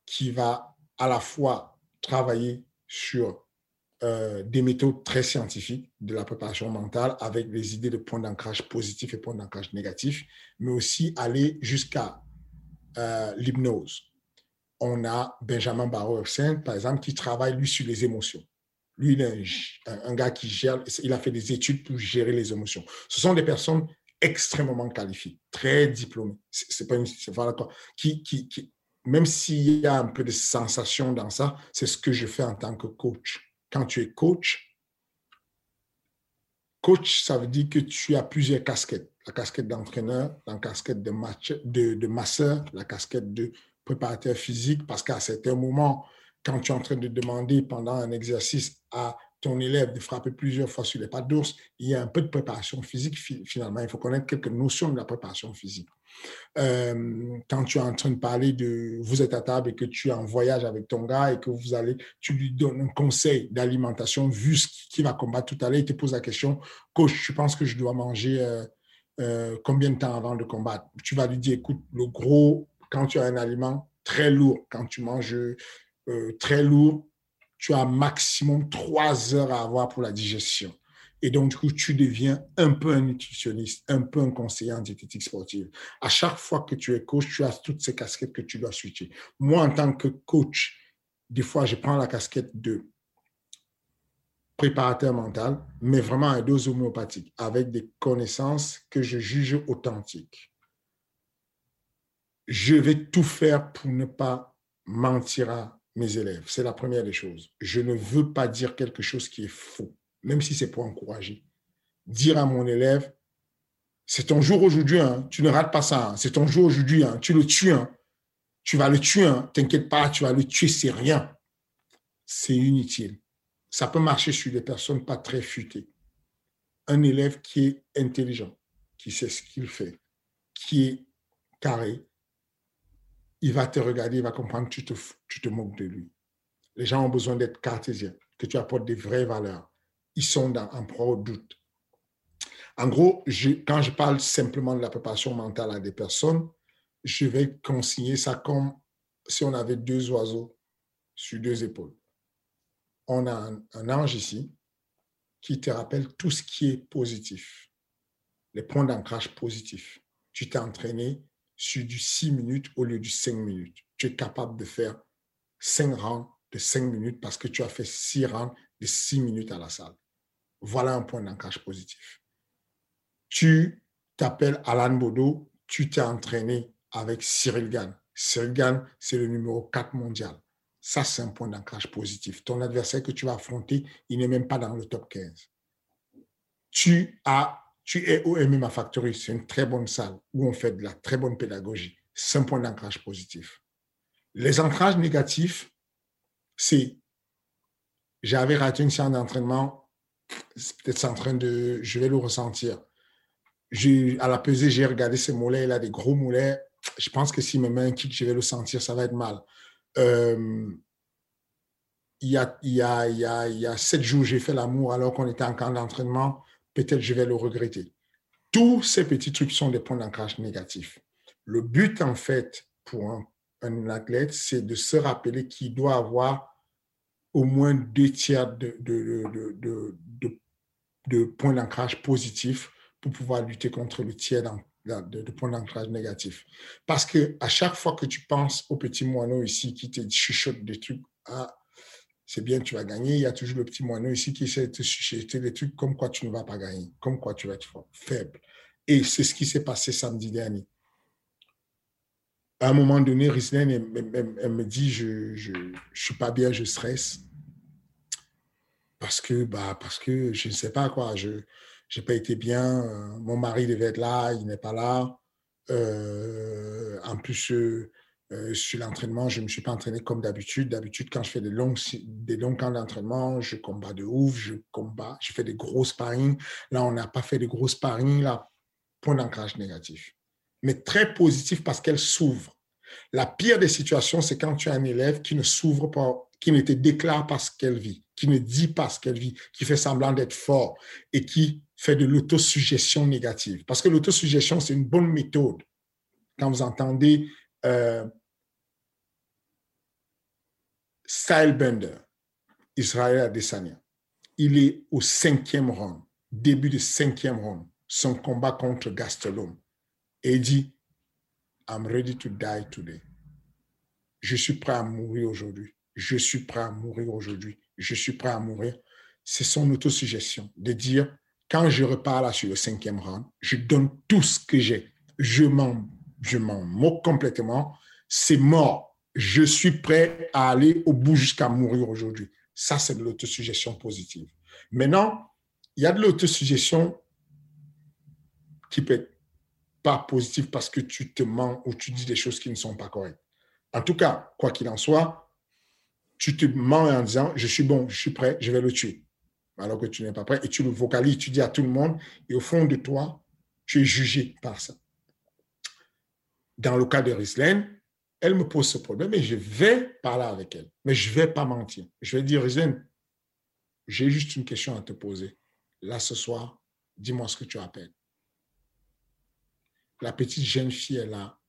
[SPEAKER 2] qui va à la fois travailler sur euh, des méthodes très scientifiques de la préparation mentale avec des idées de points d'ancrage positifs et points d'ancrage négatifs, mais aussi aller jusqu'à euh, l'hypnose on a Benjamin barreau par exemple, qui travaille, lui, sur les émotions. Lui, il est un, gars qui gère, il a fait des études pour gérer les émotions. Ce sont des personnes extrêmement qualifiées, très diplômées. C'est pas une, voilà quoi, qui, qui, qui, même s'il y a un peu de sensation dans ça, c'est ce que je fais en tant que coach. Quand tu es coach, coach, ça veut dire que tu as plusieurs casquettes. La casquette d'entraîneur, la casquette de, match, de, de masseur, la casquette de préparateur physique parce qu'à certains moments, quand tu es en train de demander pendant un exercice à ton élève de frapper plusieurs fois sur les pattes d'ours, il y a un peu de préparation physique finalement. Il faut connaître quelques notions de la préparation physique. Euh, quand tu es en train de parler de vous êtes à table et que tu es en voyage avec ton gars et que vous allez, tu lui donnes un conseil d'alimentation vu ce qui va combattre tout à l'heure, il te pose la question, coach, je pense que je dois manger euh, euh, combien de temps avant de combattre? Tu vas lui dire, écoute, le gros quand tu as un aliment très lourd, quand tu manges euh, très lourd, tu as maximum trois heures à avoir pour la digestion. Et donc, du coup, tu deviens un peu un nutritionniste, un peu un conseiller en diététique sportive. À chaque fois que tu es coach, tu as toutes ces casquettes que tu dois switcher. Moi, en tant que coach, des fois, je prends la casquette de préparateur mental, mais vraiment à dose homéopathique, avec des connaissances que je juge authentiques je vais tout faire pour ne pas mentir à mes élèves. C'est la première des choses. Je ne veux pas dire quelque chose qui est faux, même si c'est pour encourager. Dire à mon élève, c'est ton jour aujourd'hui, hein. tu ne rates pas ça, hein. c'est ton jour aujourd'hui, hein. tu le tues, tu vas le tuer, t'inquiète pas, tu vas le tuer, c'est rien. C'est inutile. Ça peut marcher sur des personnes pas très futées. Un élève qui est intelligent, qui sait ce qu'il fait, qui est carré, il va te regarder, il va comprendre que tu te, moques de lui. Les gens ont besoin d'être cartésiens, que tu apportes des vraies valeurs. Ils sont en proie au doute. En gros, quand je parle simplement de la préparation mentale à des personnes, je vais consigner ça comme si on avait deux oiseaux sur deux épaules. On a un ange ici qui te rappelle tout ce qui est positif, les points d'ancrage positifs. Tu t'es entraîné sur du 6 minutes au lieu du 5 minutes. Tu es capable de faire 5 rangs de 5 minutes parce que tu as fait 6 rangs de 6 minutes à la salle. Voilà un point d'ancrage positif. Tu t'appelles Alan Bodo, tu t'es entraîné avec Cyril Gann. Cyril Gann, c'est le numéro 4 mondial. Ça, c'est un point d'ancrage positif. Ton adversaire que tu vas affronter, il n'est même pas dans le top 15. Tu, as, tu es au MMA Factory, c'est une très bonne salle où on fait de la très bonne pédagogie. C'est un point d'ancrage positif. Les ancrages négatifs, c'est j'avais raté une séance d'entraînement, peut-être en train de, je vais le ressentir. À la pesée, j'ai regardé ses mollets, il a des gros mollets. Je pense que s'il me met un kick, je vais le sentir, ça va être mal. Euh, il, y a, y a, il y a sept jours, j'ai fait l'amour alors qu'on était en camp d'entraînement. Peut-être je vais le regretter. Tous ces petits trucs sont des points d'ancrage négatifs. Le but, en fait, pour un, athlète, c'est de se rappeler qu'il doit avoir au moins deux tiers de, de, de, de, points d'ancrage positifs pour pouvoir lutter contre le tiers de, de points d'ancrage négatifs. Parce que à chaque fois que tu penses au petit moineau ici qui te chuchote des trucs, ah, c'est bien, tu vas gagner, il y a toujours le petit moineau ici qui essaie de te chuchoter des trucs comme quoi tu ne vas pas gagner, comme quoi tu vas être faible. Et c'est ce qui s'est passé samedi dernier. À un moment donné, Rislène, elle, me dit, je ne je, je suis pas bien, je stresse. Parce que, bah, parce que je ne sais pas quoi, je, j'ai pas été bien. Euh, mon mari devait être là, il n'est pas là. Euh, en plus, euh, sur l'entraînement, je ne me suis pas entraîné comme d'habitude. D'habitude, quand je fais des longs, des longs camps d'entraînement, je combats de ouf, je combats, je fais des gros sparring. Là, on n'a pas fait de gros sparring. Là, point d'ancrage négatif. Mais très positif parce qu'elle s'ouvre. La pire des situations, c'est quand tu as un élève qui ne s'ouvre pas, qui ne te déclare pas ce qu'elle vit, qui ne dit pas ce qu'elle vit, qui fait semblant d'être fort et qui fait de l'autosuggestion négative. Parce que l'autosuggestion, c'est une bonne méthode. Quand vous entendez euh, Bender, Israël Adesanya, il est au cinquième round, début du cinquième round, son combat contre Gastelum. Et il dit, I'm ready to die today. Je suis prêt à mourir aujourd'hui. Je suis prêt à mourir aujourd'hui. Je suis prêt à mourir. C'est son autosuggestion de dire, quand je repars là sur le cinquième round, je donne tout ce que j'ai. Je m'en, je m'en moque complètement. C'est mort. Je suis prêt à aller au bout jusqu'à mourir aujourd'hui. Ça, c'est de l'autosuggestion positive. Maintenant, il y a de l'autosuggestion qui peut être pas positive parce que tu te mens ou tu dis des choses qui ne sont pas correctes. En tout cas, quoi qu'il en soit, tu te mens en disant, je suis bon, je suis prêt, je vais le tuer alors que tu n'es pas prêt, et tu le vocalises, tu dis à tout le monde, et au fond de toi, tu es jugé par ça. Dans le cas de Rislaine, elle me pose ce problème et je vais parler avec elle, mais je ne vais pas mentir. Je vais dire, Rislaine, j'ai juste une question à te poser. Là, ce soir, dis-moi ce que tu appelles. La petite jeune fille, elle a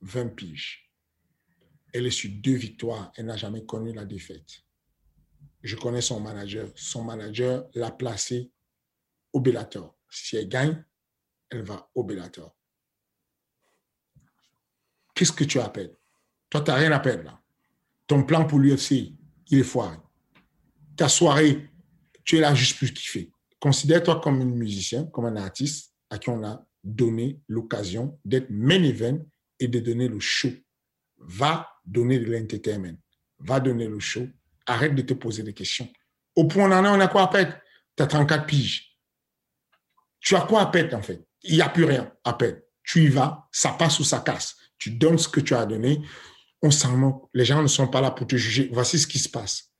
[SPEAKER 2] 20 piges. Elle est sur deux victoires. Elle n'a jamais connu la défaite je connais son manager. Son manager l'a placé au Bellator. Si elle gagne, elle va au Bellator. Qu'est-ce que tu appelles? Toi, tu n'as rien à perdre là. Ton plan pour l'UFC, il est foiré. Ta soirée, tu es là juste pour kiffer. Considère-toi comme un musicien, comme un artiste à qui on a donné l'occasion d'être main event et de donner le show. Va donner de l'entertainment. Va donner le show arrête de te poser des questions. Au point où on en est, on a quoi à perdre? Tu as 34 piges. Tu as quoi à perdre en fait? Il n'y a plus rien à perdre. Tu y vas, ça passe ou ça casse. Tu donnes ce que tu as donné. On s'en moque. Les gens ne sont pas là pour te juger. Voici ce qui se passe.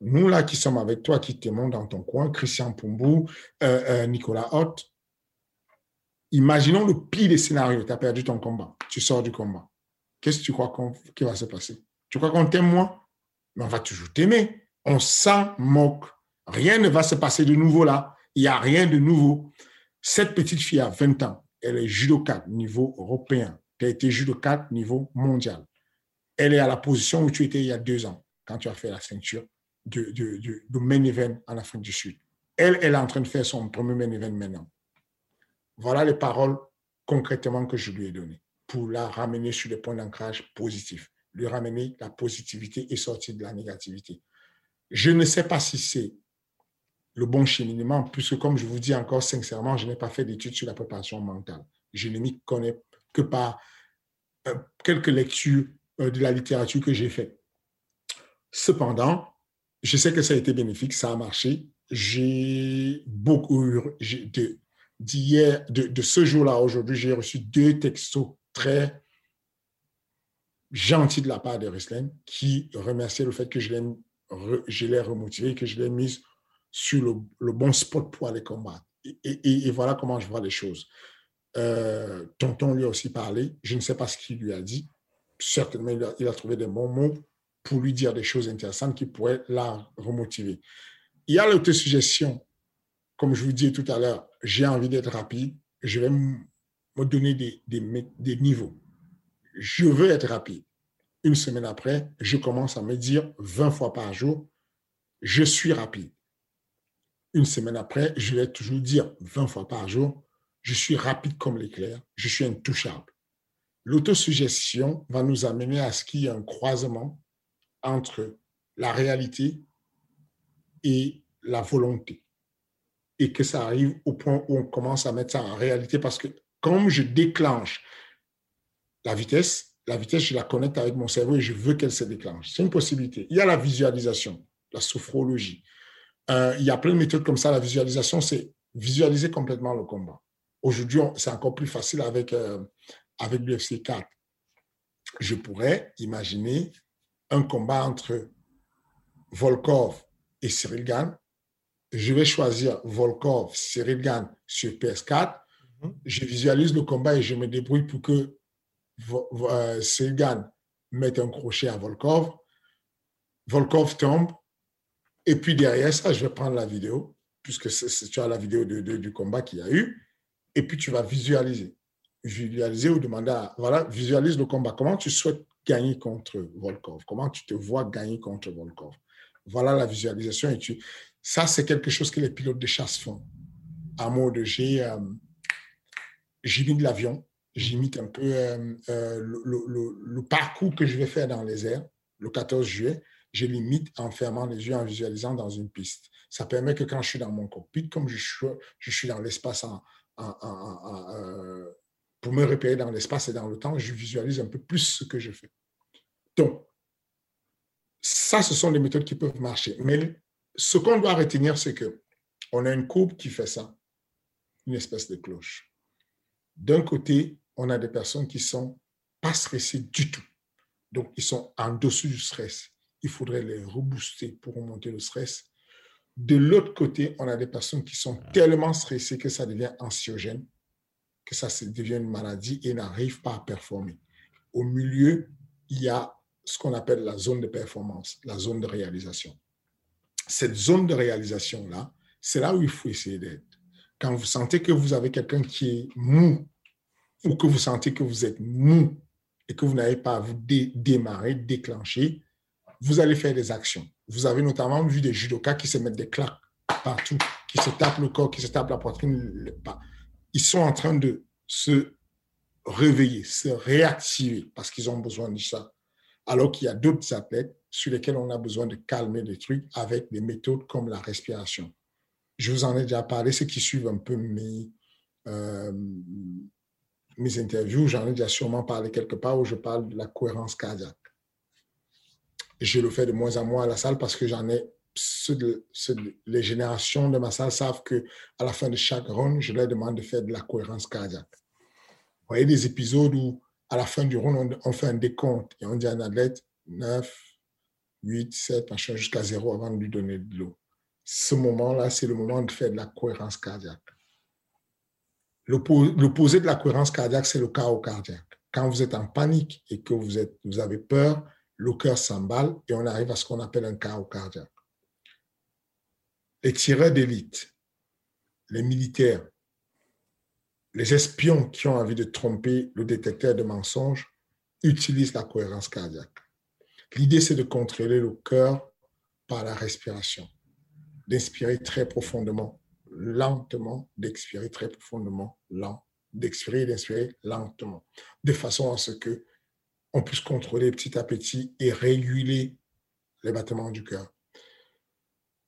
[SPEAKER 2] Nous, là, qui sommes avec toi, qui t'aimons dans ton coin, Christian Pumbou, euh, euh, Nicolas Hott, Imaginons le pire des scénarios. Tu as perdu ton combat. Tu sors du combat. Qu'est-ce que tu crois qui va se passer? Tu crois qu'on t'aime moins? Mais on va toujours t'aimer. On s'en moque. Rien ne va se passer de nouveau là. Il n'y a rien de nouveau. Cette petite fille a 20 ans. Elle est judoka niveau européen. Tu as été judoka niveau mondial. Elle est à la position où tu étais il y a deux ans, quand tu as fait la ceinture de, main event en Afrique du Sud. Elle, elle est en train de faire son premier main event maintenant. Voilà les paroles concrètement que je lui ai données pour la ramener sur des points d'ancrage positifs, lui ramener la positivité et sortir de la négativité. Je ne sais pas si c'est le bon cheminement, puisque comme je vous dis encore sincèrement, je n'ai pas fait d'études sur la préparation mentale. Je ne m'y connais que par quelques lectures euh, de la littérature que j'ai fait. Cependant, je sais que ça a été bénéfique, ça a marché. J'ai beaucoup de, d'hier, de, ce jour-là aujourd'hui, j'ai reçu deux textos très gentils de la part de Ruslan qui remerciaient le fait que je l'ai remotivé, que je l'ai mise sur le, bon spot pour aller combattre. Et, voilà comment je vois les choses. Euh, tonton lui a aussi parlé. Je ne sais pas ce qu'il lui a dit. Certainement, il a, trouvé des bons mots pour lui dire des choses intéressantes qui pourraient la remotiver. Il y a l'autosuggestion. Comme je vous disais tout à l'heure, j'ai envie d'être rapide. Je vais me donner des, niveaux. Je veux être rapide. Une semaine après, je commence à me dire 20 fois par jour, je suis rapide une semaine après, je vais toujours dire 20 fois par jour, je suis rapide comme l'éclair, je suis intouchable. L'autosuggestion va nous amener à ce qu'il y ait un croisement entre la réalité et la volonté. Et que ça arrive au point où on commence à mettre ça en réalité parce que comme je déclenche la vitesse, la vitesse, je la connecte avec mon cerveau et je veux qu'elle se déclenche. C'est une possibilité. Il y a la visualisation, la sophrologie, euh, il y a plein de méthodes comme ça. La visualisation, c'est visualiser complètement le combat. Aujourd'hui, c'est encore plus facile avec, euh, avec l'UFC 4. Je pourrais imaginer un combat entre Volkov et Cyril Gann. Je vais choisir Volkov, Cyril Gann sur PS4. Mhm. Je visualise le combat et je me débrouille pour que euh, Cyril Gann mette un crochet à Volkov. Volkov tombe, et puis derrière ça, je vais prendre la vidéo, puisque tu as la vidéo de, du combat qu'il y a eu, et puis tu vas visualiser. Visualiser ou demander à, voilà, visualise le combat. Comment tu souhaites gagner contre Volkov? Comment tu te vois gagner contre Volkov? Voilà la visualisation. Et tu, ça, c'est quelque chose que les pilotes de chasse font. À mode, j'ai euh, j'imite l'avion, j'imite un peu euh, euh, le, parcours que je vais faire dans les airs le 14 juillet je limite en fermant les yeux, en visualisant dans une piste. Ça permet que quand je suis dans mon cockpit, comme je suis, je suis dans l'espace euh, pour me repérer dans l'espace et dans le temps, je visualise un peu plus ce que je fais. Donc, ça, ce sont les méthodes qui peuvent marcher. Mais ce qu'on doit retenir, c'est que on a une courbe qui fait ça, une espèce de cloche. D'un côté, on a des personnes qui sont pas stressées du tout. Donc, ils sont en dessous du stress il faudrait les rebooster pour remonter le stress. De l'autre côté, on a des personnes qui sont tellement stressées que ça devient anxiogène, que ça devient une maladie et n'arrivent pas à performer. Au milieu, il y a ce qu'on appelle la zone de performance, la zone de réalisation. Cette zone de réalisation-là, c'est là où il faut essayer d'être. Quand vous sentez que vous avez quelqu'un qui est mou ou que vous sentez que vous êtes mou et que vous n'avez pas à vous démarrer, déclencher, vous allez faire des actions. Vous avez notamment vu des judokas qui se mettent des claques partout, qui se tapent le corps, qui se tapent la poitrine. Ils sont en train de se réveiller, se réactiver parce qu'ils ont besoin de ça. Alors qu'il y a d'autres athlètes sur lesquels on a besoin de calmer des trucs avec des méthodes comme la respiration. Je vous en ai déjà parlé, ceux qui suivent un peu mes, euh, mes interviews, j'en ai déjà sûrement parlé quelque part où je parle de la cohérence cardiaque je le fais de moins en moins à la salle parce que j'en ai. les générations de ma salle savent que à la fin de chaque round, je leur demande de faire de la cohérence cardiaque. Vous voyez des épisodes où, à la fin du round, on, fait un décompte et on dit à un athlète 9, 8, 7, machin, jusqu'à 0 avant de lui donner de l'eau. Ce moment-là, c'est le moment de faire de la cohérence cardiaque. L'opposé de la cohérence cardiaque, c'est le chaos cardiaque. Quand vous êtes en panique et que vous, êtes, vous avez peur, le cœur s'emballe et on arrive à ce qu'on appelle un chaos cardiaque. Les tireurs d'élite, les militaires, les espions qui ont envie de tromper le détecteur de mensonges utilisent la cohérence cardiaque. L'idée, c'est de contrôler le cœur par la respiration, d'inspirer très profondément lentement, d'expirer très profondément, lent, d'expirer et d'inspirer lentement, de façon à ce que on puisse contrôler petit à petit et réguler les battements du cœur.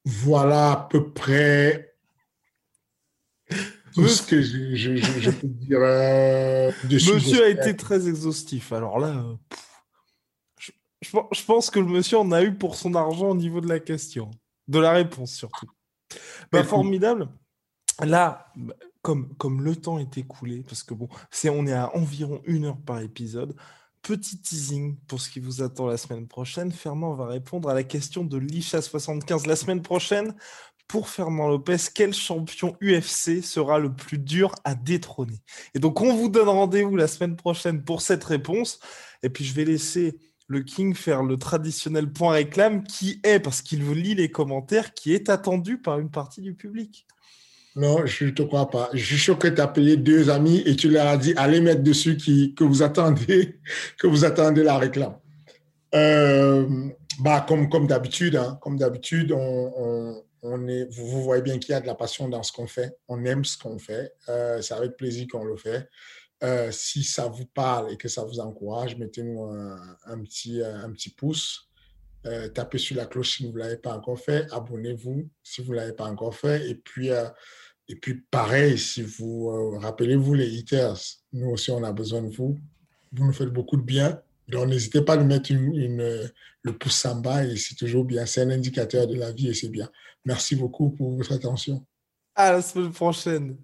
[SPEAKER 2] Voilà à peu près tout ce que je, peux dire. Euh,
[SPEAKER 1] monsieur a été très exhaustif. Alors là, euh, je, je, pense que le monsieur en a eu pour son argent au niveau de la question, de la réponse surtout. Bah, formidable. Là, comme, comme le temps est écoulé, parce que bon, c'est on est à environ une heure par épisode. Petit teasing pour ce qui vous attend la semaine prochaine. Fernand va répondre à la question de l'Isha75 la semaine prochaine. Pour Fernand Lopez, quel champion UFC sera le plus dur à détrôner? Et donc, on vous donne rendez-vous la semaine prochaine pour cette réponse. Et puis, je vais laisser le King faire le traditionnel point réclame qui est, parce qu'il lit les commentaires, qui est attendu par une partie du public.
[SPEAKER 2] Non, je ne te crois pas. Je suis sûr que tu as deux amis et tu leur as dit allez mettre dessus qui, que vous attendez *laughs* que vous attendez la réclame. Euh, bah, comme comme d'habitude, hein, comme d'habitude, on, on, vous, voyez bien qu'il y a de la passion dans ce qu'on fait. On aime ce qu'on fait. Euh, c'est avec plaisir qu'on le fait. Euh, si ça vous parle et que ça vous encourage, mettez-nous un, petit, un petit pouce. Tapez sur la cloche si vous ne l'avez pas encore fait. Abonnez-vous si vous ne l'avez pas encore fait. Et puis, et puis pareil, si vous rappelez-vous les haters, nous aussi, on a besoin de vous. Vous nous faites beaucoup de bien. Donc, n'hésitez pas à nous mettre le pouce en bas et c'est toujours bien. C'est un indicateur de la vie et c'est bien. Merci beaucoup pour votre attention.
[SPEAKER 1] À la semaine prochaine.